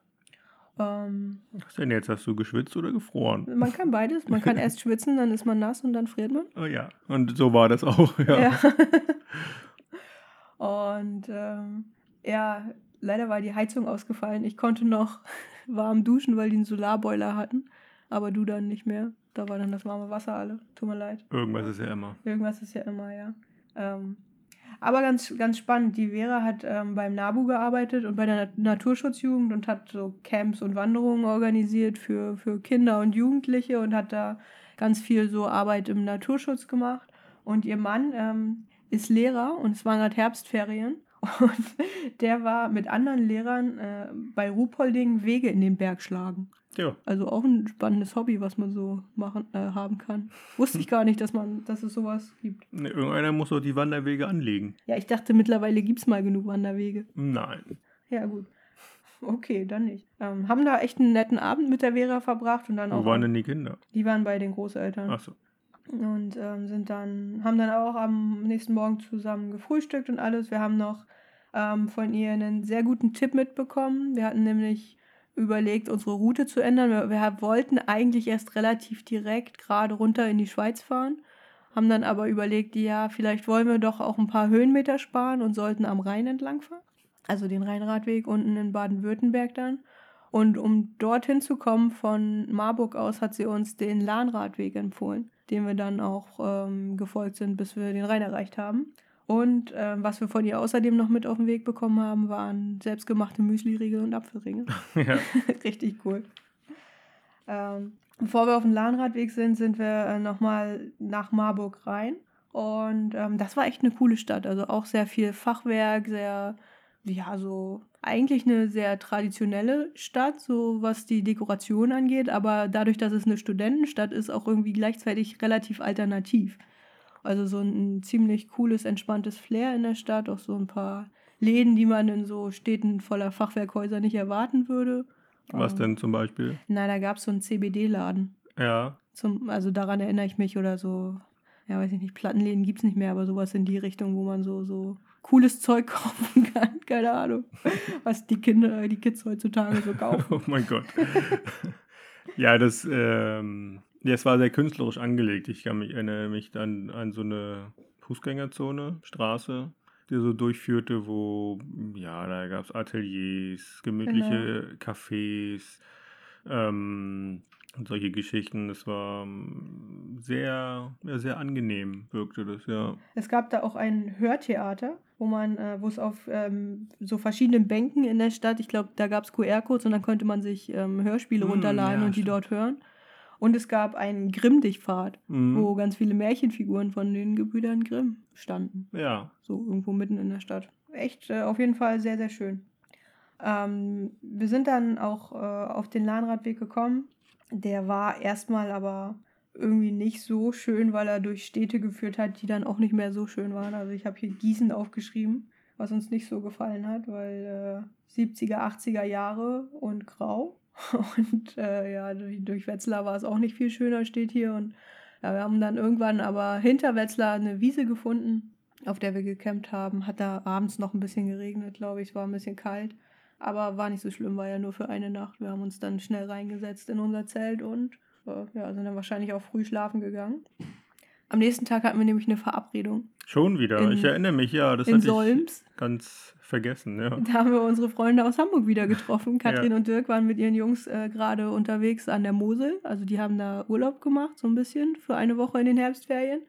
Ähm, Was denn jetzt? Hast du geschwitzt oder gefroren? Man kann beides. Man kann [LAUGHS] erst schwitzen, dann ist man nass und dann friert man. Oh ja, und so war das auch, ja. ja. [LAUGHS] Und ähm, ja, leider war die Heizung ausgefallen. Ich konnte noch [LAUGHS] warm duschen, weil die einen Solarboiler hatten. Aber du dann nicht mehr. Da war dann das warme Wasser alle. Tut mir leid. Irgendwas ist ja immer. Irgendwas ist ja immer, ja. Ähm, aber ganz, ganz spannend. Die Vera hat ähm, beim NABU gearbeitet und bei der Naturschutzjugend und hat so Camps und Wanderungen organisiert für, für Kinder und Jugendliche und hat da ganz viel so Arbeit im Naturschutz gemacht. Und ihr Mann ähm, ist Lehrer und es waren gerade Herbstferien. Und der war mit anderen Lehrern äh, bei Ruhpolding Wege in den Berg schlagen. Ja. Also auch ein spannendes Hobby, was man so machen, äh, haben kann. Wusste ich gar nicht, dass man, dass es sowas gibt. Ne, irgendeiner muss doch die Wanderwege anlegen. Ja, ich dachte, mittlerweile gibt es mal genug Wanderwege. Nein. Ja, gut. Okay, dann nicht. Ähm, haben da echt einen netten Abend mit der Vera verbracht und dann Wo auch. Wo waren denn die Kinder? Die waren bei den Großeltern. Ach so und ähm, sind dann, haben dann auch am nächsten Morgen zusammen gefrühstückt und alles. Wir haben noch ähm, von ihr einen sehr guten Tipp mitbekommen. Wir hatten nämlich überlegt, unsere Route zu ändern. Wir, wir wollten eigentlich erst relativ direkt gerade runter in die Schweiz fahren, haben dann aber überlegt, ja, vielleicht wollen wir doch auch ein paar Höhenmeter sparen und sollten am Rhein entlang fahren. Also den Rheinradweg unten in Baden-Württemberg dann. Und um dorthin zu kommen von Marburg aus, hat sie uns den Lahnradweg empfohlen dem wir dann auch ähm, gefolgt sind, bis wir den Rhein erreicht haben. Und ähm, was wir von ihr außerdem noch mit auf den Weg bekommen haben, waren selbstgemachte Müsli-Riegel und Apfelringe. [LAUGHS] Ja. [LAUGHS] Richtig cool. Ähm, bevor wir auf dem Lahnradweg sind, sind wir äh, nochmal nach Marburg rein. Und ähm, das war echt eine coole Stadt. Also auch sehr viel Fachwerk, sehr, ja, so eigentlich eine sehr traditionelle Stadt, so was die Dekoration angeht, aber dadurch, dass es eine Studentenstadt ist, auch irgendwie gleichzeitig relativ alternativ. Also so ein ziemlich cooles, entspanntes Flair in der Stadt, auch so ein paar Läden, die man in so Städten voller Fachwerkhäuser nicht erwarten würde. Was denn zum Beispiel? Nein, da gab es so einen CBD-Laden. Ja. Zum, also daran erinnere ich mich oder so, ja, weiß ich nicht, Plattenläden gibt es nicht mehr, aber sowas in die Richtung, wo man so, so cooles Zeug [LAUGHS] kaufen kann. Keine Ahnung, was die Kinder, die Kids heutzutage so kaufen. [LAUGHS] oh mein Gott. ja, das, ähm, ja, es war sehr künstlerisch angelegt. Ich kann mich, erinnere mich dann an so eine Fußgängerzone, Straße, die so durchführte, wo, ja, da gab es Ateliers, gemütliche genau. Cafés, ähm, und solche Geschichten. Das war ähm, sehr, sehr angenehm, wirkte das, ja. Es gab da auch ein Hörtheater, wo man, äh, wo es auf ähm, so verschiedenen Bänken in der Stadt, ich glaube, da gab es QR-Codes und dann konnte man sich ähm, Hörspiele mm, runterladen ja, und die stimmt. dort hören. Und es gab einen Grimm-Dich-Pfad, mm. wo ganz viele Märchenfiguren von den Gebrüdern Grimm standen. Ja. So irgendwo mitten in der Stadt. Echt äh, auf jeden Fall sehr, sehr schön. Ähm, wir sind dann auch äh, auf den Lahnradweg gekommen der war erstmal aber irgendwie nicht so schön, weil er durch Städte geführt hat, die dann auch nicht mehr so schön waren. Also ich habe hier Gießen aufgeschrieben, was uns nicht so gefallen hat, weil äh, 70er, 80er Jahre und grau. [LAUGHS] Und äh, ja, durch, durch Wetzlar war es auch nicht viel schöner, steht hier. Und ja, wir haben dann irgendwann aber hinter Wetzlar eine Wiese gefunden, auf der wir gecampt haben. Hat da abends noch ein bisschen geregnet, glaube ich. Es war ein bisschen kalt. Aber war nicht so schlimm, war ja nur für eine Nacht. Wir haben uns dann schnell reingesetzt in unser Zelt und ja, sind dann wahrscheinlich auch früh schlafen gegangen. Am nächsten Tag hatten wir nämlich eine Verabredung. Schon wieder, in, ich erinnere mich, ja. Das in Solms. ganz vergessen, ja. Da haben wir unsere Freunde aus Hamburg wieder getroffen. [LAUGHS] Katrin ja. und Dirk waren mit ihren Jungs äh, gerade unterwegs an der Mosel. Also die haben da Urlaub gemacht, so ein bisschen, für eine Woche in den Herbstferien.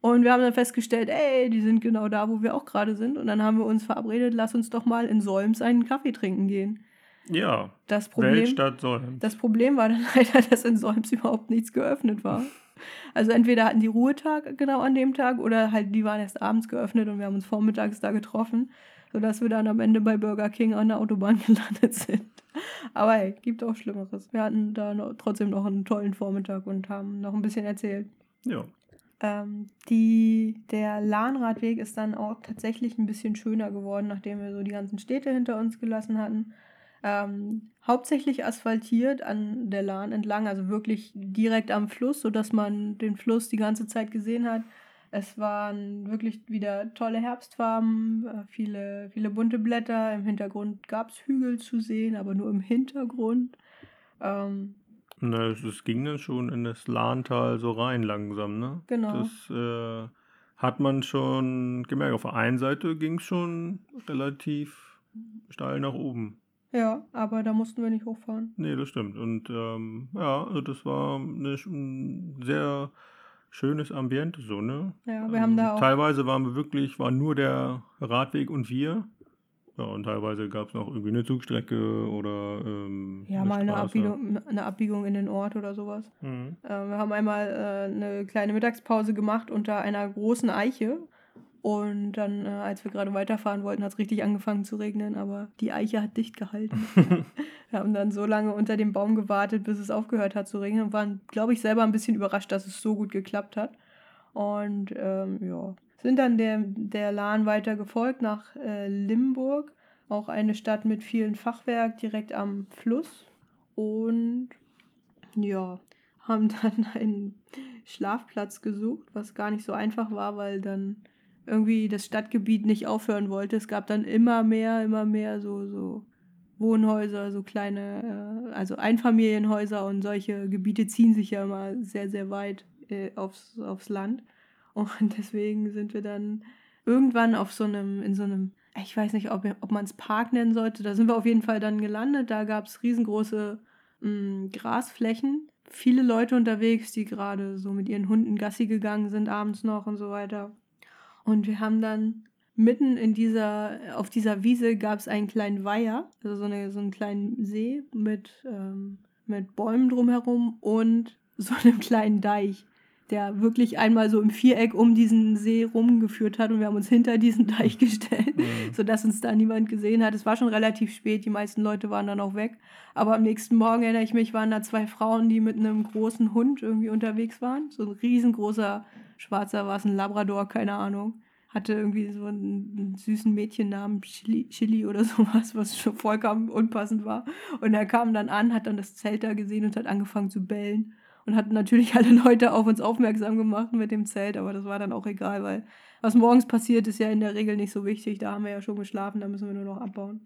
Und wir haben dann festgestellt, ey, die sind genau da, wo wir auch gerade sind. Und dann haben wir uns verabredet, lass uns doch mal in Solms einen Kaffee trinken gehen. Ja. Das Problem, Weltstadt Solms. Das Problem war dann [LAUGHS] leider, dass in Solms überhaupt nichts geöffnet war. Also entweder hatten die Ruhetag genau an dem Tag oder halt die waren erst abends geöffnet und wir haben uns vormittags da getroffen, sodass wir dann am Ende bei Burger King an der Autobahn [LAUGHS] gelandet sind. Aber hey, gibt auch Schlimmeres. Wir hatten da noch, trotzdem noch einen tollen Vormittag und haben noch ein bisschen erzählt. Ja. Ähm, die, der Lahnradweg ist dann auch tatsächlich ein bisschen schöner geworden, nachdem wir so die ganzen Städte hinter uns gelassen hatten. Ähm, hauptsächlich asphaltiert an der Lahn entlang, also wirklich direkt am Fluss, sodass man den Fluss die ganze Zeit gesehen hat. Es waren wirklich wieder tolle Herbstfarben, äh, viele, viele bunte Blätter. Im Hintergrund gab es Hügel zu sehen, aber nur im Hintergrund. Ähm, Na, es, es ging dann schon in das Lahntal so rein langsam, ne? Genau. Das äh, hat man schon gemerkt. Auf der einen Seite ging es schon relativ steil nach oben. Ja, aber da mussten wir nicht hochfahren. Nee, das stimmt. Und ähm, ja, also das war eine, ein sehr schönes Ambiente so, ne? Ja, wir haben da auch. Teilweise waren wir wirklich, war nur der Radweg und wir. Ja, und teilweise gab es noch irgendwie eine Zugstrecke oder ähm, Ja, mal eine. Abbiegung, eine Abbiegung in den Ort oder sowas. Mhm. Äh, wir haben einmal äh, eine kleine Mittagspause gemacht unter einer großen Eiche. Und dann, äh, als wir gerade weiterfahren wollten, hat es richtig angefangen zu regnen, aber die Eiche hat dicht gehalten. [LAUGHS] wir haben dann so lange unter dem Baum gewartet, bis es aufgehört hat zu regnen und waren, glaube ich, selber ein bisschen überrascht, dass es so gut geklappt hat. Und ähm, ja, sind dann der, der Lahn weiter gefolgt nach äh, Limburg, auch eine Stadt mit vielen Fachwerk direkt am Fluss. Und ja, haben [LAUGHS] dann einen Schlafplatz gesucht, was gar nicht so einfach war, weil dann irgendwie das Stadtgebiet nicht aufhören wollte. Es gab dann immer mehr, immer mehr so, so Wohnhäuser, so kleine, äh, also Einfamilienhäuser und solche Gebiete ziehen sich ja immer sehr, sehr weit äh, aufs, aufs Land. Und [LAUGHS] deswegen sind wir dann irgendwann auf so einem, in so einem, ich weiß nicht, ob, ob man es Park nennen sollte, da sind wir auf jeden Fall dann gelandet. Da gab es riesengroße mh, Grasflächen, viele Leute unterwegs, die gerade so mit ihren Hunden Gassi gegangen sind, abends noch und so weiter. Und wir haben dann mitten in dieser, auf dieser Wiese gab es einen kleinen Weiher, also so, eine, so einen kleinen See mit, ähm, mit Bäumen drumherum und so einem kleinen Deich, der wirklich einmal so im Viereck um diesen See rumgeführt hat und wir haben uns hinter diesen Deich gestellt, Mhm. [LAUGHS] sodass uns da niemand gesehen hat. Es war schon relativ spät, die meisten Leute waren dann auch weg. Aber am nächsten Morgen erinnere ich mich, waren da zwei Frauen, die mit einem großen Hund irgendwie unterwegs waren. So ein riesengroßer schwarzer, war es ein Labrador, keine Ahnung. Hatte irgendwie so einen, süßen Mädchennamen, Chili, Chili oder [LAUGHS] sowas, was schon vollkommen unpassend war. Und er kam dann an, hat dann das Zelt da gesehen und hat angefangen zu bellen. Und hat natürlich [LAUGHS] alle Leute auf uns aufmerksam gemacht mit dem Zelt, aber das war dann auch egal, weil was morgens passiert, ist ja in der Regel nicht so wichtig. Da haben wir ja schon geschlafen, da müssen wir nur noch abbauen.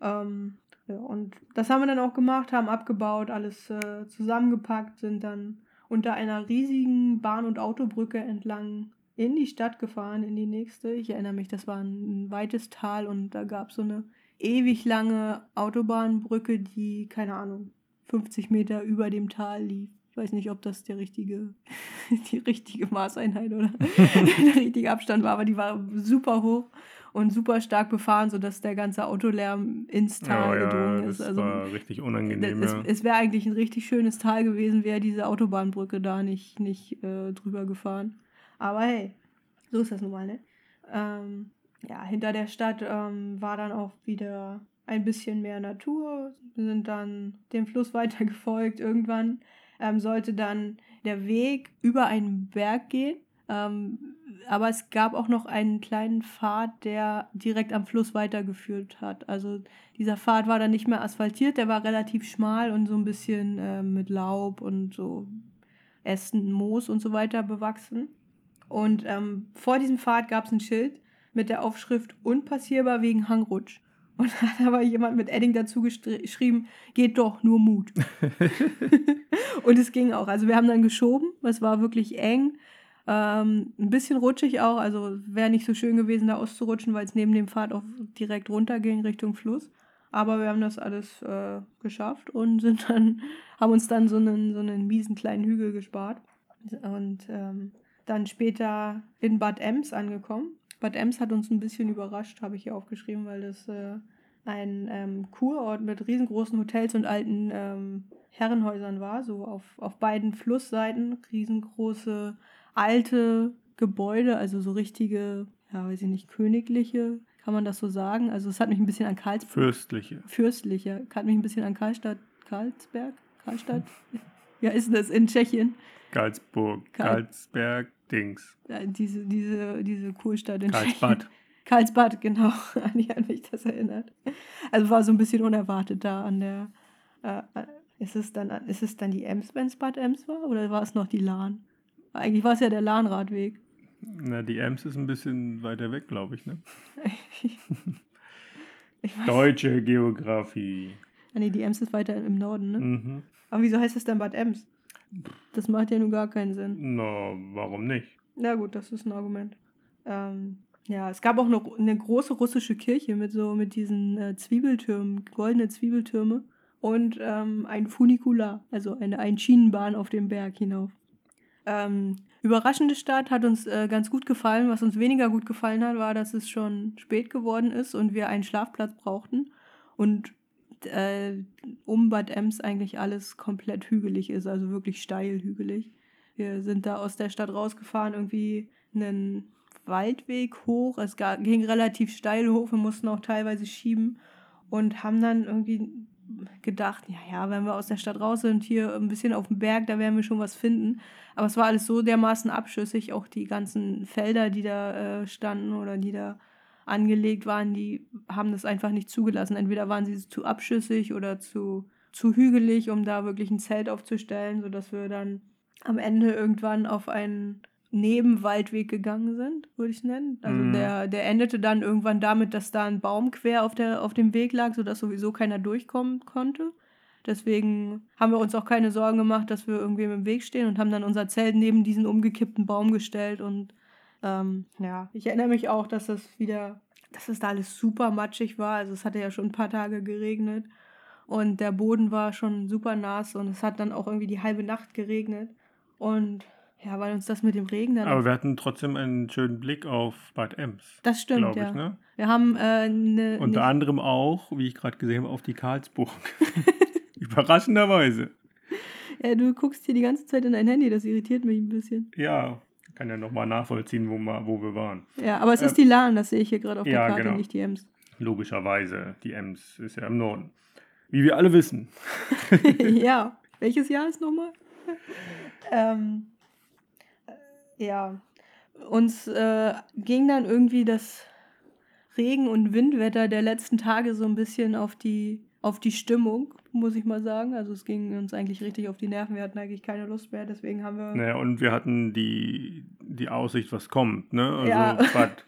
Ähm, ja, und das haben wir dann auch gemacht, haben abgebaut, alles äh, zusammengepackt, sind dann unter einer riesigen Bahn- und Autobrücke entlang in die Stadt gefahren, in die nächste. Ich erinnere mich, das war ein, weites Tal und da gab es so eine ewig lange Autobahnbrücke, die, keine Ahnung, 50 Meter über dem Tal lief. Ich weiß nicht, ob das der richtige, [LAUGHS] die richtige Maßeinheit oder [LAUGHS] der richtige Abstand war, aber die war super hoch und super stark befahren, sodass der ganze Autolärm ins Tal Ja, ja, gedrungen ist. das Also war richtig unangenehm. es, ja. es wäre eigentlich ein richtig schönes Tal gewesen, wäre diese Autobahnbrücke da nicht, nicht äh, drüber gefahren. Aber hey, so ist das nun mal, ne? Ähm, ja, hinter der Stadt ähm, war dann auch wieder ein bisschen mehr Natur. Wir sind dann dem Fluss [LAUGHS] weiter gefolgt. Irgendwann ähm, sollte dann der Weg über einen Berg gehen. Ähm, aber es gab auch noch einen kleinen Pfad, der direkt am Fluss weitergeführt hat. Also dieser Pfad war dann nicht mehr asphaltiert, der war relativ schmal und so ein bisschen äh, mit Laub und so Ästen, Moos und so weiter bewachsen. Und ähm, vor diesem Pfad gab es ein Schild mit der Aufschrift unpassierbar wegen Hangrutsch. [LAUGHS] Und da hat aber jemand mit Edding dazu geschrieben, geht doch, nur Mut. [LAUGHS] [LAUGHS] und es ging auch. Also wir haben dann geschoben, es war wirklich eng. Ähm, ein bisschen rutschig auch, also wäre nicht so schön gewesen, da auszurutschen, weil es neben dem Pfad auch direkt runter ging Richtung Fluss. Aber wir haben das alles äh, geschafft und sind dann, haben uns dann so einen, so einen miesen kleinen Hügel gespart. Und ähm, dann später in Bad Ems angekommen. Bad Ems hat uns ein bisschen überrascht, habe ich hier aufgeschrieben, weil das äh, ein ähm, Kurort mit riesengroßen Hotels und alten ähm, Herrenhäusern war, so auf, auf beiden Flussseiten, riesengroße alte Gebäude, also so richtige, ja, weiß ich nicht, königliche, kann man das so sagen? Also es hat mich ein bisschen an Karlsberg. Fürstliche. Fürstliche. Hat mich ein bisschen an Karlstadt, Karlsberg, Karlstadt. [LAUGHS] ja, ist das in Tschechien? Karlsburg, Karlsberg, Dings. Diese, diese, diese Kurstadt in Karlsbad. Tschechien. [LAUGHS] Karlsbad, genau, [LAUGHS] an die hat mich das erinnert. Also war so ein bisschen unerwartet da an der. Äh, äh ist, es dann, ist es dann die Ems, wenn es Bad Ems war? Oder war es noch die Lahn? Eigentlich war es ja der Lahnradweg. Na, die Ems ist ein bisschen weiter weg, glaube ich, ne? [LAUGHS] ich Deutsche Geografie. Ah, nee, die Ems ist weiter im Norden, ne? Mhm. Aber wieso heißt es denn Bad Ems? Das macht ja nun gar keinen Sinn. Na, warum nicht? Na gut, das ist ein Argument. Ähm, ja, es gab auch noch eine große russische Kirche mit so mit diesen äh, Zwiebeltürmen, goldene Zwiebeltürme und ähm, ein Funikular, also eine Einschienenbahn auf dem Berg hinauf. Ähm, überraschende Start hat uns äh, ganz gut gefallen. Was uns weniger gut gefallen hat, war, dass es schon spät geworden ist und wir einen Schlafplatz brauchten und äh, um Bad Ems eigentlich alles komplett hügelig ist, also wirklich steil hügelig. Wir sind da aus der Stadt rausgefahren, irgendwie einen Waldweg hoch. Es ging relativ steil hoch, wir mussten auch teilweise schieben und haben dann irgendwie gedacht, ja, ja, wenn wir aus der Stadt raus sind, hier ein bisschen auf dem Berg, da werden wir schon was finden. Aber es war alles so dermaßen abschüssig, auch die ganzen Felder, die da äh, standen oder die da angelegt waren, die haben das einfach nicht zugelassen. Entweder waren sie zu abschüssig oder zu, zu hügelig, um da wirklich ein Zelt aufzustellen, sodass wir dann am Ende irgendwann auf einen Nebenwaldweg gegangen sind, würde ich es nennen. Also mhm. der, der endete dann irgendwann damit, dass da ein Baum quer auf, der, auf dem Weg lag, sodass sowieso keiner durchkommen konnte. Deswegen haben wir uns auch keine Sorgen gemacht, dass wir irgendwie im Weg stehen und haben dann unser Zelt neben diesen umgekippten Baum gestellt. Und ähm, ja, ich erinnere mich auch, dass das wieder, dass es da alles super matschig war. Also es hatte ja schon ein paar Tage geregnet und der Boden war schon super nass und es hat dann auch irgendwie die halbe Nacht geregnet. Und ja, weil uns das mit dem Regen dann. Aber wir hatten trotzdem einen schönen Blick auf Bad Ems. Das stimmt, ja. Ich, ne? Wir haben äh, ne, Unter ne anderem auch, wie ich gerade gesehen habe, auf die Karlsburg. [LAUGHS] Überraschenderweise. Ja, du guckst hier die ganze Zeit in dein Handy, das irritiert mich ein bisschen. Ja, kann ja nochmal nachvollziehen, wo, wir, wo wir waren. Ja, aber es äh, ist die Lahn, das sehe ich hier gerade auf der ja, Karte, genau. nicht die Ems. Logischerweise, die Ems ist ja im Norden. Wie wir alle wissen. [LAUGHS] ja, [LAUGHS] welches Jahr ist nochmal? ähm, ja, uns äh, ging dann irgendwie das Regen- und Windwetter der letzten Tage so ein bisschen auf die, auf die Stimmung, muss ich mal sagen. Also es ging uns eigentlich richtig auf die Nerven. Wir hatten eigentlich keine Lust mehr, deswegen haben wir. Naja, und wir hatten die, die Aussicht, was kommt. Ne? Also ja. [LAUGHS] Bad,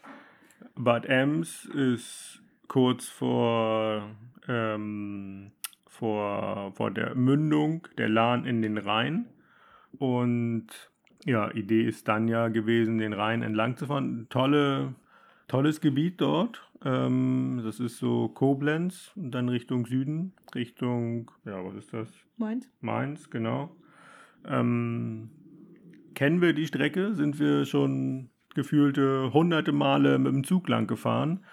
Bad Ems ist kurz vor, ähm, vor, vor der Mündung der Lahn in den Rhein. Und ja, Idee ist dann ja gewesen, den Rhein entlang zu fahren. Tolle, tolles Gebiet dort. Ähm, das ist so Koblenz und dann Richtung Süden, Richtung, ja, was ist das? Mainz. Mainz, genau. Ähm, kennen wir die Strecke? Sind wir schon gefühlte hunderte Male mit dem Zug lang gefahren.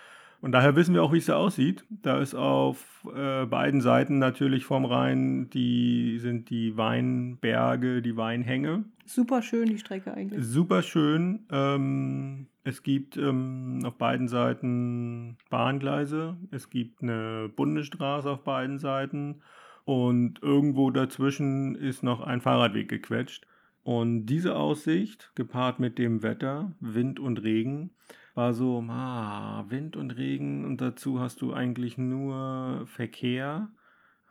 Und daher wissen wir auch, wie es da aussieht. Da ist auf äh, beiden Seiten natürlich vom Rhein die sind die Weinberge, die Weinhänge. Super schön die Strecke eigentlich. Super schön. Ähm, es gibt ähm, auf beiden Seiten Bahngleise. Es gibt eine Bundesstraße auf beiden Seiten. Und irgendwo dazwischen ist noch ein Fahrradweg gequetscht. Und diese Aussicht, gepaart mit dem Wetter, Wind und Regen, war so, ah, Wind und Regen und dazu hast du eigentlich nur Verkehr,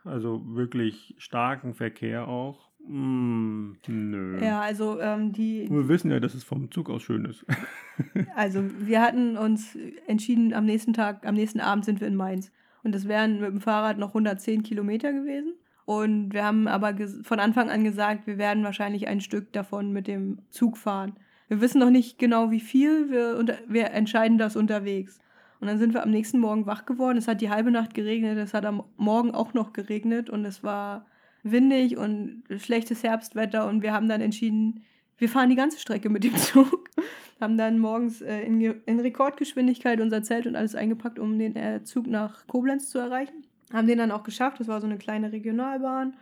also wirklich starken Verkehr auch. Mm, nö. Ja, also ähm, die. Wir wissen ja, dass es vom Zug aus schön ist. [LAUGHS] also wir hatten uns entschieden, am nächsten Tag, am nächsten Abend sind wir in Mainz. Und das wären mit dem Fahrrad noch 110 Kilometer gewesen. Und wir haben aber von Anfang an gesagt, wir werden wahrscheinlich ein Stück davon mit dem Zug fahren. Wir wissen noch nicht genau, wie viel, wir, unter, wir entscheiden das unterwegs. Und dann sind wir am nächsten Morgen wach geworden. Es hat die halbe Nacht geregnet, es hat am Morgen auch noch geregnet und es war windig und schlechtes Herbstwetter und wir haben dann entschieden, wir fahren die ganze Strecke mit dem Zug. [LAUGHS] haben dann morgens äh, in, in, Rekordgeschwindigkeit unser Zelt und alles eingepackt, um den äh, Zug nach Koblenz zu erreichen. Haben den dann auch geschafft. Das war so eine kleine Regionalbahn.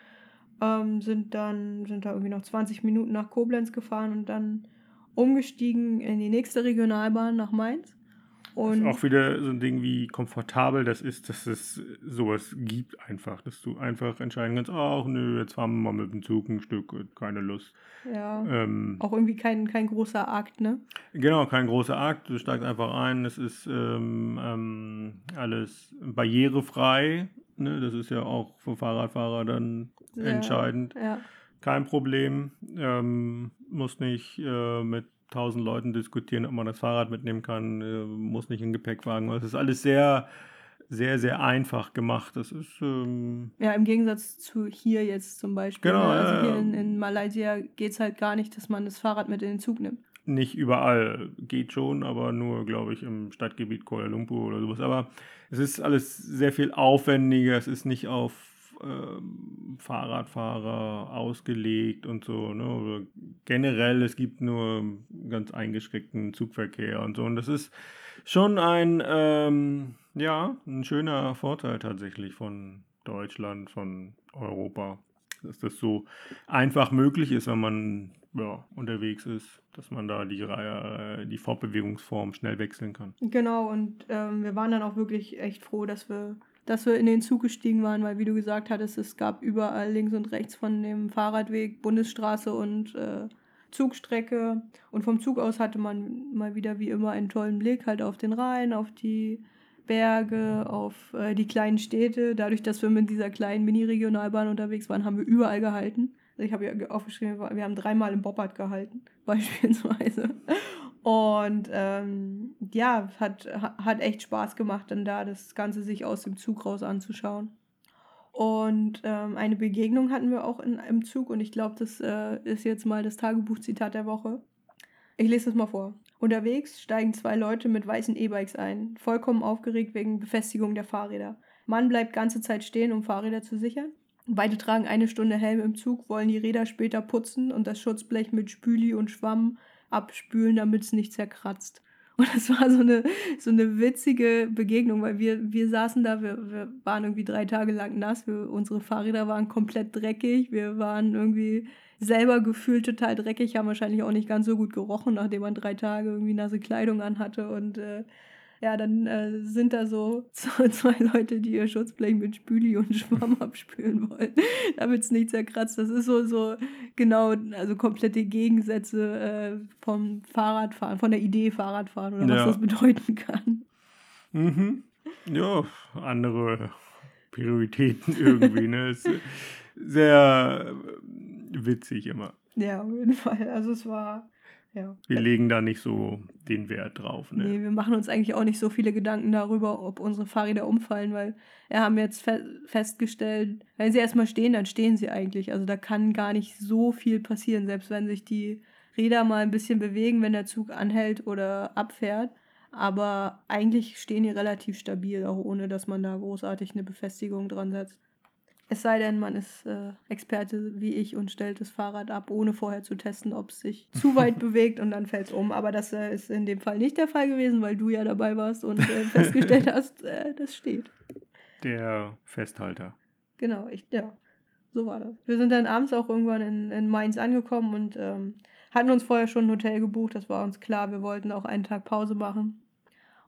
Ähm, sind dann sind da irgendwie noch 20 Minuten nach Koblenz gefahren und dann umgestiegen in die nächste Regionalbahn nach Mainz. Und auch wieder so ein Ding, wie komfortabel das ist, dass es sowas gibt einfach, dass du einfach entscheiden kannst, ach nö, jetzt fahren wir mal mit dem Zug ein Stück, keine Lust. Ja. Ähm, auch irgendwie kein, kein großer Akt, ne? Genau, kein großer Akt. Du steigst einfach ein, es ist ähm, ähm, alles barrierefrei. Ne? Das ist ja auch für Fahrradfahrer dann ja, entscheidend. Ja. Kein Problem. Ähm, muss nicht äh, mit tausend Leuten diskutieren, ob man das Fahrrad mitnehmen kann, äh, muss nicht in Gepäckwagen. Es ist alles sehr, sehr, sehr einfach gemacht. Das ist. Ähm ja, im Gegensatz zu hier jetzt zum Beispiel. Genau. Ne? Also hier in, in Malaysia geht es halt gar nicht, dass man das Fahrrad mit in den Zug nimmt. Nicht überall geht schon, aber nur, glaube ich, im Stadtgebiet Kuala Lumpur oder sowas. Aber es ist alles sehr viel aufwendiger. Es ist nicht auf ähm, Fahrradfahrer ausgelegt und so. Ne? generell, es gibt nur ganz eingeschränkten Zugverkehr und so. Und das ist schon ein, ähm, ja, ein schöner Vorteil tatsächlich von Deutschland, von Europa. Dass das so einfach möglich ist, wenn man ja, unterwegs ist, dass man da die, äh, die Fortbewegungsform schnell wechseln kann. Genau, und ähm, wir waren dann auch wirklich echt froh, dass wir dass wir in den Zug gestiegen waren, weil wie du gesagt hattest, es gab überall links und rechts von dem Fahrradweg Bundesstraße und äh, Zugstrecke. Und vom Zug aus hatte man mal wieder wie immer einen tollen Blick halt auf den Rhein, auf die Berge, auf äh, die kleinen Städte. Dadurch, dass wir mit dieser kleinen Mini-Regionalbahn unterwegs waren, haben wir überall gehalten. Also ich habe ja aufgeschrieben, wir haben dreimal im Bobbard gehalten, [LAUGHS] beispielsweise. Und ähm, ja, hat, hat echt Spaß gemacht, dann da das Ganze sich aus dem Zug raus anzuschauen. Und ähm, eine Begegnung hatten wir auch in, im Zug und ich glaube, das äh, ist jetzt mal das Tagebuchzitat der Woche. Ich lese das mal vor. Unterwegs steigen zwei Leute mit weißen E-Bikes ein, vollkommen aufgeregt wegen Befestigung der Fahrräder. Mann bleibt ganze Zeit stehen, um Fahrräder zu sichern. Beide tragen eine Stunde Helm im Zug, wollen die Räder später putzen und das Schutzblech mit Spüli und Schwamm abspülen, damit es nicht zerkratzt. [LAUGHS] Und das war so eine, so eine witzige Begegnung, weil wir, wir saßen da, wir, wir waren irgendwie drei Tage lang nass, wir, unsere Fahrräder waren komplett dreckig, wir waren irgendwie selber gefühlt total dreckig, haben wahrscheinlich auch nicht ganz so gut gerochen, nachdem man drei Tage irgendwie nasse Kleidung anhatte und äh, ja, dann äh, sind da so [LAUGHS] zwei Leute, die ihr Schutzblech mit Spüli und [LAUGHS] Schwamm abspülen wollen, [LAUGHS] damit es nicht zerkratzt. Das ist so, so genau, also komplette Gegensätze äh, vom Fahrradfahren, von der Idee Fahrradfahren oder ja. was das bedeuten kann. Mhm. Ja, andere Prioritäten irgendwie, ne? Ist sehr witzig immer. Ja, auf jeden Fall. Also es war ja. Wir legen da nicht so den Wert drauf. Ne? Nee, wir machen uns eigentlich auch nicht so viele Gedanken darüber, ob unsere Fahrräder umfallen, weil wir haben jetzt fe festgestellt, wenn sie erstmal stehen, dann stehen sie eigentlich. Also da kann gar nicht so viel passieren, selbst wenn sich die Räder mal ein bisschen bewegen, wenn der Zug anhält oder abfährt. Aber eigentlich stehen die relativ stabil, auch ohne dass man da großartig eine Befestigung dran setzt. Es sei denn, man ist äh, Experte wie ich und stellt das Fahrrad ab, ohne vorher zu testen, ob es sich [LAUGHS] zu weit bewegt und dann fällt es um. Aber das äh, ist in dem Fall nicht der Fall gewesen, weil du ja dabei warst und äh, festgestellt [LAUGHS] hast, äh, das steht. Der Festhalter. Genau, ich, ja, so war das. Wir sind dann abends auch irgendwann in, in Mainz angekommen und ähm, hatten uns vorher schon ein Hotel gebucht. Das war uns klar. Wir wollten auch einen Tag Pause machen,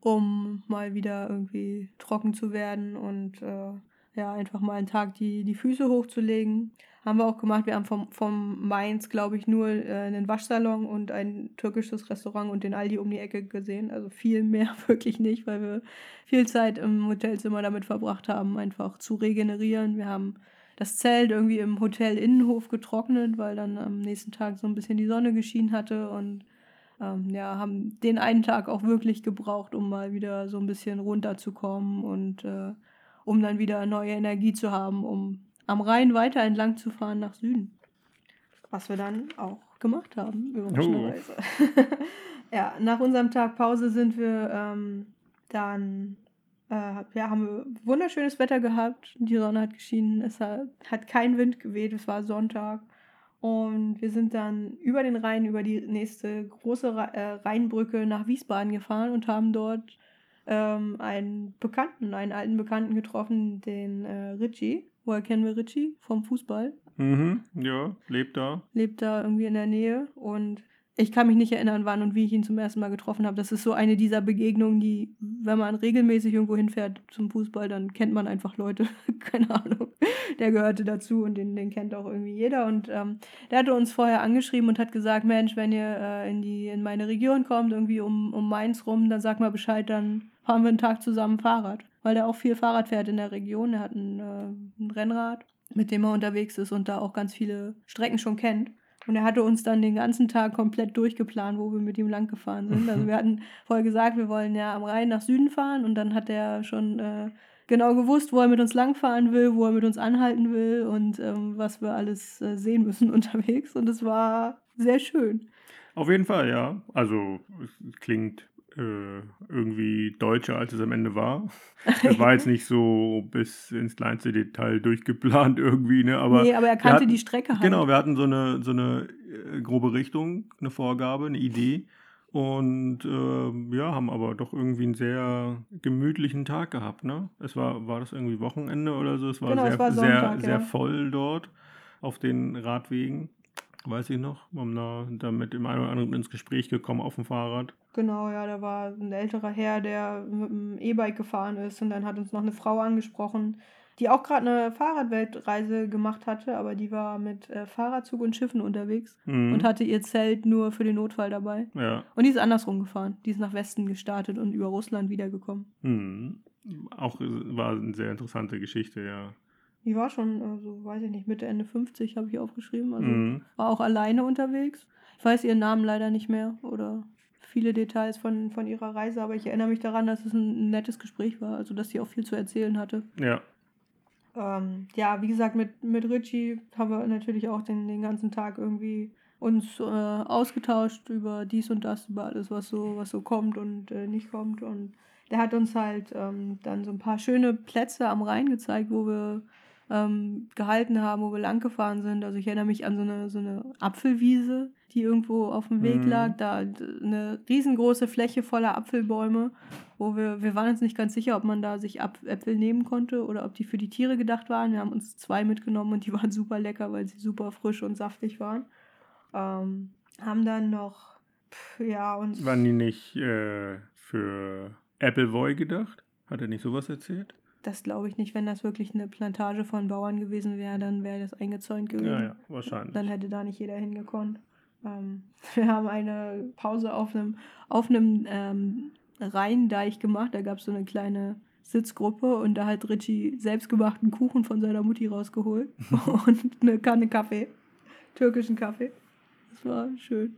um mal wieder irgendwie trocken zu werden und äh, ja, einfach mal einen Tag die, die Füße hochzulegen. Haben wir auch gemacht. Wir haben vom, vom Mainz, glaube ich, nur äh, einen Waschsalon und ein türkisches Restaurant und den Aldi um die Ecke gesehen. Also viel mehr [LAUGHS] wirklich nicht, weil wir viel Zeit im Hotelzimmer damit verbracht haben, einfach zu regenerieren. Wir haben das Zelt irgendwie im Hotel Innenhof getrocknet, weil dann am nächsten Tag so ein bisschen die Sonne geschienen hatte und ähm, ja, haben den einen Tag auch wirklich gebraucht, um mal wieder so ein bisschen runterzukommen und äh, um dann wieder neue Energie zu haben, um am Rhein weiter entlang zu fahren nach Süden. Was wir dann auch gemacht haben, überraschenderweise. Oh. [LAUGHS] ja, nach unserem Tag Pause sind wir ähm, dann, äh, ja, haben wir wunderschönes Wetter gehabt. Die Sonne hat geschienen, es hat, hat kein Wind geweht, es war Sonntag. Und wir sind dann über den Rhein, über die nächste große äh, Rheinbrücke nach Wiesbaden gefahren und haben dort ähm, einen Bekannten, einen alten Bekannten getroffen, den äh, Richie. Woher kennen wir Richie? Vom Fußball. Mhm, ja, lebt da. Lebt da irgendwie in der Nähe und ich kann mich nicht erinnern, wann und wie ich ihn zum ersten Mal getroffen habe. Das ist so eine dieser Begegnungen, die, wenn man regelmäßig irgendwo hinfährt zum Fußball, dann kennt man einfach Leute. [LAUGHS] Keine Ahnung. Der gehörte dazu und den, den kennt auch irgendwie jeder. Und ähm, der hatte uns vorher angeschrieben und hat gesagt, Mensch, wenn ihr äh, in, die, in meine Region kommt, irgendwie um, um Mainz rum, dann sag mal Bescheid, dann fahren wir einen Tag zusammen Fahrrad. Weil der auch viel Fahrrad fährt in der Region. Er hat ein, äh, ein Rennrad, mit dem er unterwegs ist und da auch ganz viele Strecken schon kennt. Und er hatte uns dann den ganzen Tag komplett durchgeplant, wo wir mit ihm lang gefahren sind. Also [LAUGHS] wir hatten vorher gesagt, wir wollen ja am Rhein nach Süden fahren und dann hat er schon äh, genau gewusst, wo er mit uns langfahren will, wo er mit uns anhalten will und ähm, was wir alles äh, sehen müssen [LAUGHS] unterwegs. Und es war sehr schön. Auf jeden Fall, ja. Also es klingt äh, irgendwie deutscher, als es am Ende war. Es [LAUGHS] war jetzt nicht so bis ins kleinste Detail durchgeplant irgendwie, ne? Aber, nee, aber er kannte hatten, die Strecke halt. Genau, wir hatten so eine, so eine äh, grobe Richtung, eine Vorgabe, eine Idee. Und äh, ja, haben aber doch irgendwie einen sehr gemütlichen Tag gehabt, ne? Es war, war das irgendwie Wochenende oder so? Es war, Genau, sehr, es war sehr, Sonntag, sehr ja. voll dort auf den Radwegen. Weiß ich noch. Wir haben da, da mit dem einen oder anderen ins Gespräch gekommen auf dem Fahrrad. Genau, ja, da war ein älterer Herr, der mit dem E-Bike gefahren ist und dann hat uns noch eine Frau angesprochen, die auch gerade eine Fahrradweltreise gemacht hatte, aber die war mit äh, Fahrradzug und Schiffen unterwegs Mhm. und hatte ihr Zelt nur für den Notfall dabei. ja. Und die ist andersrum gefahren. Die ist nach Westen gestartet und über Russland wiedergekommen. Hm. Auch äh, war eine sehr interessante Geschichte, ja. Die war schon, also weiß ich nicht, Mitte, Ende 50 habe ich aufgeschrieben. Also Mhm. war auch alleine unterwegs. Ich weiß ihren Namen leider nicht mehr oder viele Details von, von ihrer Reise, aber ich erinnere mich daran, dass es ein nettes Gespräch war, also dass sie auch viel zu erzählen hatte. Ja. Ähm, ja, wie gesagt, mit, mit Richie haben wir natürlich auch den, den ganzen Tag irgendwie uns äh, ausgetauscht über dies und das, über alles, was so, was so kommt und äh, nicht kommt. Und der hat uns halt ähm, dann so ein paar schöne Plätze am Rhein gezeigt, wo wir ähm, gehalten haben, wo wir lang gefahren sind. Also ich erinnere mich an so eine, so eine Apfelwiese, die irgendwo auf dem Weg Mhm. lag. Da eine riesengroße Fläche voller Apfelbäume, wo wir, wir waren uns nicht ganz sicher, ob man da sich Äpfel nehmen konnte oder ob die für die Tiere gedacht waren. Wir haben uns zwei mitgenommen und die [LAUGHS] waren super lecker, weil sie super frisch und saftig waren. Ähm, haben dann noch, pf, ja, uns... Waren die nicht äh, für Appleboy gedacht? Hat er nicht sowas erzählt? Das glaube ich nicht. Wenn das wirklich eine Plantage von Bauern gewesen wäre, dann wäre das eingezäunt gewesen. Ja, ja, wahrscheinlich. Dann hätte da nicht jeder hingekonnt. Ähm, [LAUGHS] wir haben eine Pause auf einem, auf einem ähm, Rheindeich gemacht. Da gab es so eine kleine Sitzgruppe und da hat Richie selbstgemachten Kuchen von seiner Mutti rausgeholt [LAUGHS] und eine Kanne Kaffee, türkischen Kaffee. Das war schön.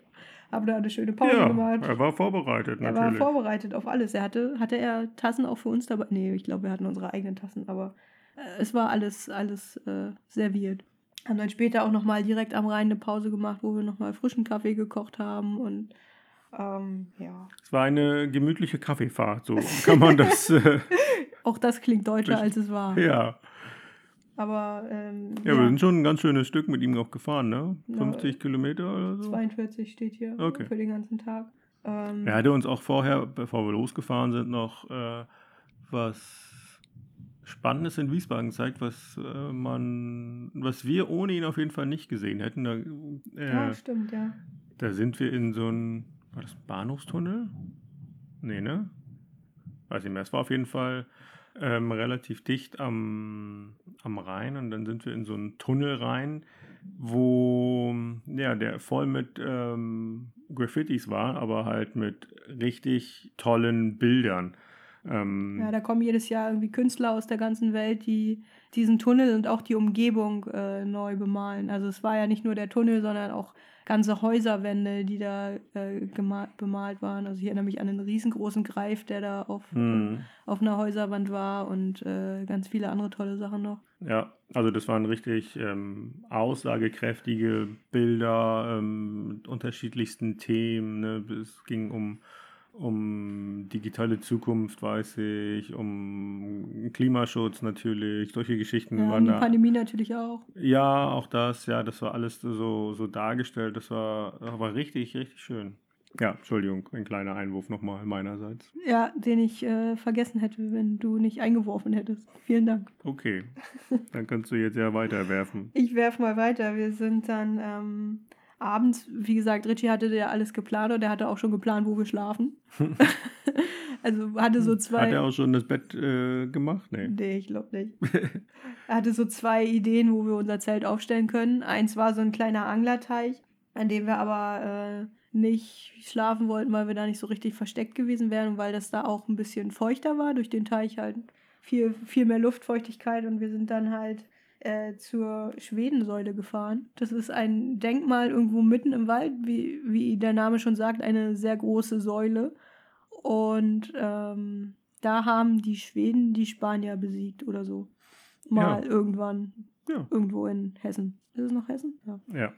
Haben da eine schöne Pause ja, gemacht. er war vorbereitet Er war natürlich. vorbereitet auf alles. Er hatte, hatte er Tassen auch für uns dabei? Nee, ich glaube, wir hatten unsere eigenen Tassen, aber äh, es war alles, alles äh, serviert. Haben dann später auch nochmal direkt am Rhein eine Pause gemacht, wo wir nochmal frischen Kaffee gekocht haben und ähm, ja. es war eine gemütliche Kaffeefahrt, so kann man das. Äh, [LAUGHS] Auch das klingt deutscher, als es war. ja. Aber ähm, ja, wir sind schon ein ganz schönes Stück mit ihm auch gefahren, ne? Ja. 50 Kilometer oder so. 42 steht hier Okay. für den ganzen Tag. Ähm, Er hatte uns auch vorher, bevor wir losgefahren sind, noch äh, was Spannendes in Wiesbaden gezeigt, was äh, man, was wir ohne ihn auf jeden Fall nicht gesehen hätten. Da, äh, ja, stimmt, ja. da sind wir in so ein, war das ein Bahnhofstunnel? Nee, ne? Weiß nicht mehr. Es war auf jeden Fall ähm, relativ dicht am, am Rhein und dann sind wir in so einen Tunnel rein, wo ja, der voll mit ähm, Graffitis war, aber halt mit richtig tollen Bildern. Ähm, Ja, da kommen jedes Jahr irgendwie Künstler aus der ganzen Welt, die diesen Tunnel und auch die Umgebung äh, neu bemalen. Also es war ja nicht nur der Tunnel, sondern auch ganze Häuserwände, die da äh, bemalt waren. Also ich erinnere mich an einen riesengroßen Greif, der da auf, hm. auf einer Häuserwand war und äh, ganz viele andere tolle Sachen noch. Ja, also das waren richtig ähm, aussagekräftige Bilder ähm, mit unterschiedlichsten Themen. Ne? Es ging um, um digitale Zukunft, weiß ich, um Klimaschutz natürlich, solche Geschichten Ja, waren die da. Pandemie natürlich auch. Ja, auch das, ja, das war alles so, so dargestellt. Das war, das war richtig, richtig schön. Ja, Entschuldigung, ein kleiner Einwurf nochmal meinerseits. Ja, den ich äh, vergessen hätte, wenn du nicht eingeworfen hättest. Vielen Dank. Okay, [LAUGHS] dann kannst du jetzt ja weiterwerfen. Ich werfe mal weiter. Wir sind dann ähm, abends, wie gesagt, Richie hatte ja alles geplant und er hatte auch schon geplant, wo wir schlafen. [LAUGHS] [LAUGHS] also hatte so zwei. Hat er auch schon das Bett äh, gemacht? Nee. Nee, ich glaube nicht. [LAUGHS] er hatte so zwei Ideen, wo wir unser Zelt aufstellen können. Eins war so ein kleiner Anglerteich, an dem wir aber äh, nicht schlafen wollten, weil wir da nicht so richtig versteckt gewesen wären und weil das da auch ein bisschen feuchter war, durch den Teich halt viel, viel mehr Luftfeuchtigkeit und wir sind dann halt äh, zur Schwedensäule gefahren. Das ist ein Denkmal irgendwo mitten im Wald, wie, wie der Name schon sagt, eine sehr große Säule. Und ähm, da haben die Schweden die Spanier besiegt oder so. Mal Ja. irgendwann. Ja. Irgendwo in Hessen. Ist es noch Hessen? Ja. Ja.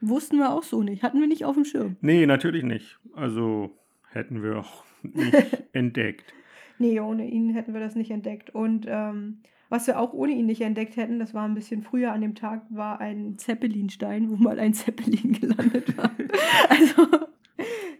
Wussten wir auch so nicht. Hatten wir nicht auf dem Schirm. Nee, natürlich nicht. Also hätten wir auch nicht [LAUGHS] entdeckt. Nee, ohne ihn hätten wir das nicht entdeckt. Und ähm, was wir auch ohne ihn nicht entdeckt hätten, das war ein bisschen früher an dem Tag, war ein Zeppelinstein, wo mal ein Zeppelin [LAUGHS] gelandet war. [LAUGHS] also,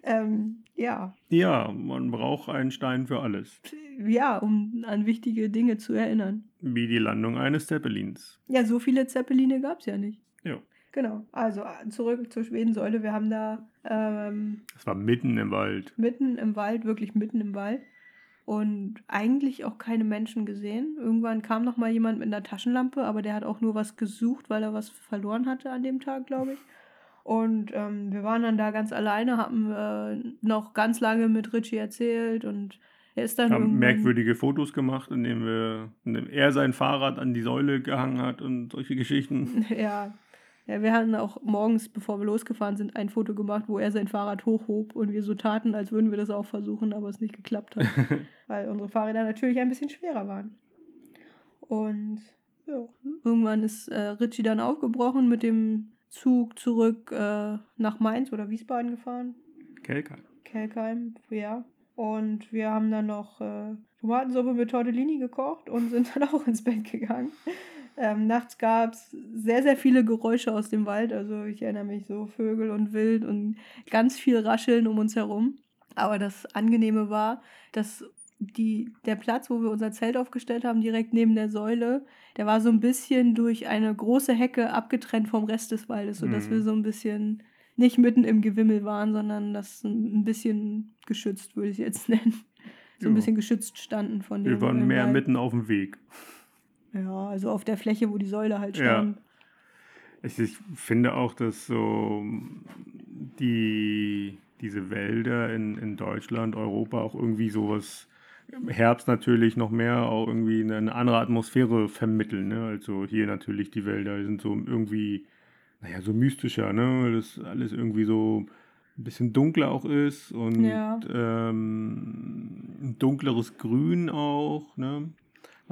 ähm, ja. Ja, man braucht einen Stein für alles. Ja, um an wichtige Dinge zu erinnern. Wie die Landung eines Zeppelins. Ja, so viele Zeppeline gab es ja nicht. Ja. Genau. Also äh, zurück zur Schwedensäule. Wir haben da ähm, Das war mitten im Wald. mitten im Wald, wirklich mitten im Wald. Und eigentlich auch keine Menschen gesehen. Irgendwann kam noch mal jemand mit einer Taschenlampe, aber der hat auch nur was gesucht, weil er was verloren hatte an dem Tag, glaube ich. Und ähm, wir waren dann da ganz alleine, haben äh, noch ganz lange mit Richie erzählt und er ist dann Haben irgendwann- merkwürdige Fotos gemacht, indem, wir, indem er sein Fahrrad an die Säule gehangen hat und solche Geschichten. [LAUGHS] Ja. Ja, wir hatten auch morgens, bevor wir losgefahren sind, ein Foto gemacht, wo er sein Fahrrad hochhob und wir so taten, als würden wir das auch versuchen, aber es nicht geklappt hat, [LAUGHS] weil unsere Fahrräder natürlich ein bisschen schwerer waren. Und ja, irgendwann ist äh, Richie dann aufgebrochen mit dem Zug zurück äh, nach Mainz oder Wiesbaden gefahren. Kelkheim. Kelkheim, ja. Und wir haben dann noch äh, Tomatensuppe mit Tortellini gekocht und sind [LAUGHS] dann auch ins Bett gegangen. Ähm, nachts gab es sehr, sehr viele Geräusche aus dem Wald. Also ich erinnere mich so Vögel und Wild und ganz viel Rascheln um uns herum. Aber das Angenehme war, dass die, der Platz, wo wir unser Zelt aufgestellt haben, direkt neben der Säule, der war so ein bisschen durch eine große Hecke abgetrennt vom Rest des Waldes, sodass Mhm. wir so ein bisschen nicht mitten im Gewimmel waren, sondern das ein bisschen geschützt, würde ich es jetzt [LAUGHS] nennen. So ein bisschen geschützt standen von dem. Wir waren äh, mehr Wald. mitten auf dem Weg. Ja, also auf der Fläche, wo die Säule halt Ja. stand. Ich, ich finde auch, dass so die, diese Wälder in, in Deutschland, Europa auch irgendwie sowas im Herbst natürlich noch mehr auch irgendwie eine, eine andere Atmosphäre vermitteln. Ne? Also hier natürlich die Wälder sind so irgendwie, naja, so mystischer, ne? Weil das alles irgendwie so ein bisschen dunkler auch ist und Ja. ähm, ein dunkleres Grün auch, ne?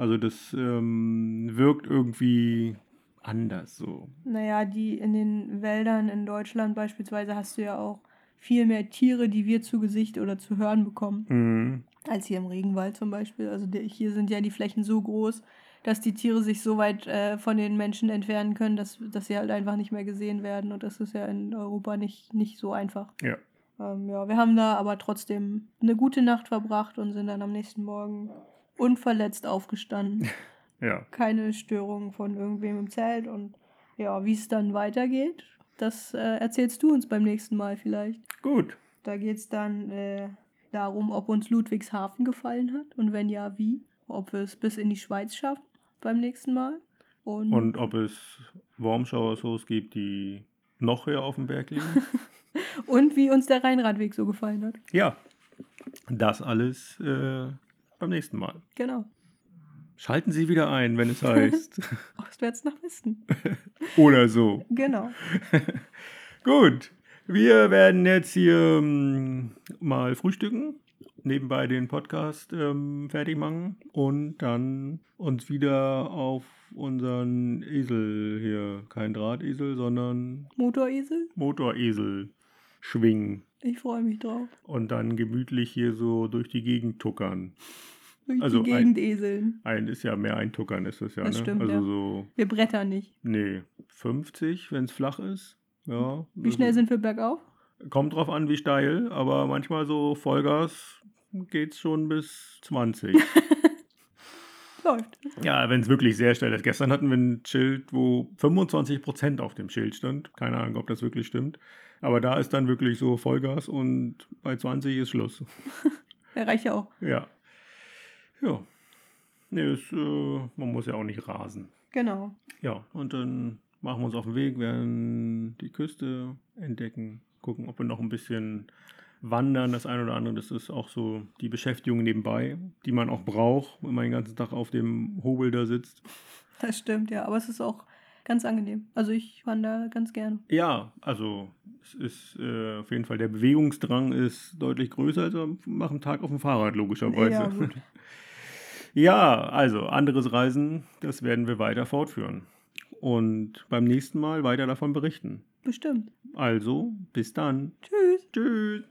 Also das ähm, wirkt irgendwie anders so. Naja, die in den Wäldern in Deutschland beispielsweise hast du ja auch viel mehr Tiere, die wir zu Gesicht oder zu hören bekommen, Mhm. als hier im Regenwald zum Beispiel. Also hier sind ja die Flächen so groß, dass die Tiere sich so weit äh, von den Menschen entfernen können, dass, dass sie halt einfach nicht mehr gesehen werden. Und das ist ja in Europa nicht, nicht so einfach. Ja. Ähm, ja, wir haben da aber trotzdem eine gute Nacht verbracht und sind dann am nächsten Morgen unverletzt aufgestanden. [LAUGHS] Ja. keine Störungen von irgendwem im Zelt und ja, wie es dann weitergeht, das äh, erzählst du uns beim nächsten Mal vielleicht. Gut. Da geht es dann äh, darum, ob uns Ludwigshafen gefallen hat und wenn ja, wie. Ob wir es bis in die Schweiz schaffen beim nächsten Mal. Und, Und ob es Warmschauer-Sauce gibt, die noch höher auf dem Berg liegen? [LAUGHS] und wie uns der Rheinradweg so gefallen hat. ja. Das alles äh, beim nächsten Mal. Genau. Schalten Sie wieder ein, wenn es [LAUGHS] heißt. Ostwärts nach Westen. [LAUGHS] Oder so. Genau. [LAUGHS] Gut. Wir werden jetzt hier ähm, mal frühstücken, nebenbei den Podcast ähm, fertig machen und dann uns wieder auf unseren Esel hier, kein Drahtesel, sondern Motoresel? Motoresel schwingen. Ich freue mich drauf. Und dann gemütlich hier so durch die Gegend tuckern. Durch Also die ein- Gegend eseln. Ein ist ja mehr ein Tuckern, ist es ja, Das ne? stimmt, also ja. so, Wir brettern nicht. nee, 50, wenn es flach ist. Ja. Wie schnell sind wir bergauf? Kommt drauf an, wie steil, aber manchmal so Vollgas geht's schon bis 20. [LAUGHS] Läuft. ja, wenn es wirklich sehr steil ist. Gestern hatten wir ein Schild, wo 25% auf dem Schild stand. Keine Ahnung, ob das wirklich stimmt. Aber da ist dann wirklich so Vollgas und bei 20 ist Schluss. [LAUGHS] Der reicht ja auch. Ja. Ja. Nee, es, äh, man muss ja auch nicht rasen. Genau. Ja, und dann machen wir uns auf den Weg, werden die Küste entdecken, gucken, ob wir noch ein bisschen wandern, das eine oder andere. Das ist auch so die Beschäftigung nebenbei, die man auch braucht, wenn man den ganzen Tag auf dem Hobel da sitzt. Das stimmt, ja. Aber es ist auch ganz angenehm. Also ich wandere ganz gerne. Ja, also es ist äh, auf jeden Fall, der Bewegungsdrang ist deutlich größer als am- dem Tag auf dem Fahrrad, logischerweise. Ja, gut. [LAUGHS] Ja, also anderes Reisen, das werden wir weiter fortführen. Und beim nächsten Mal weiter davon berichten. Bestimmt. Also, bis dann. Tschüss. Tschüss.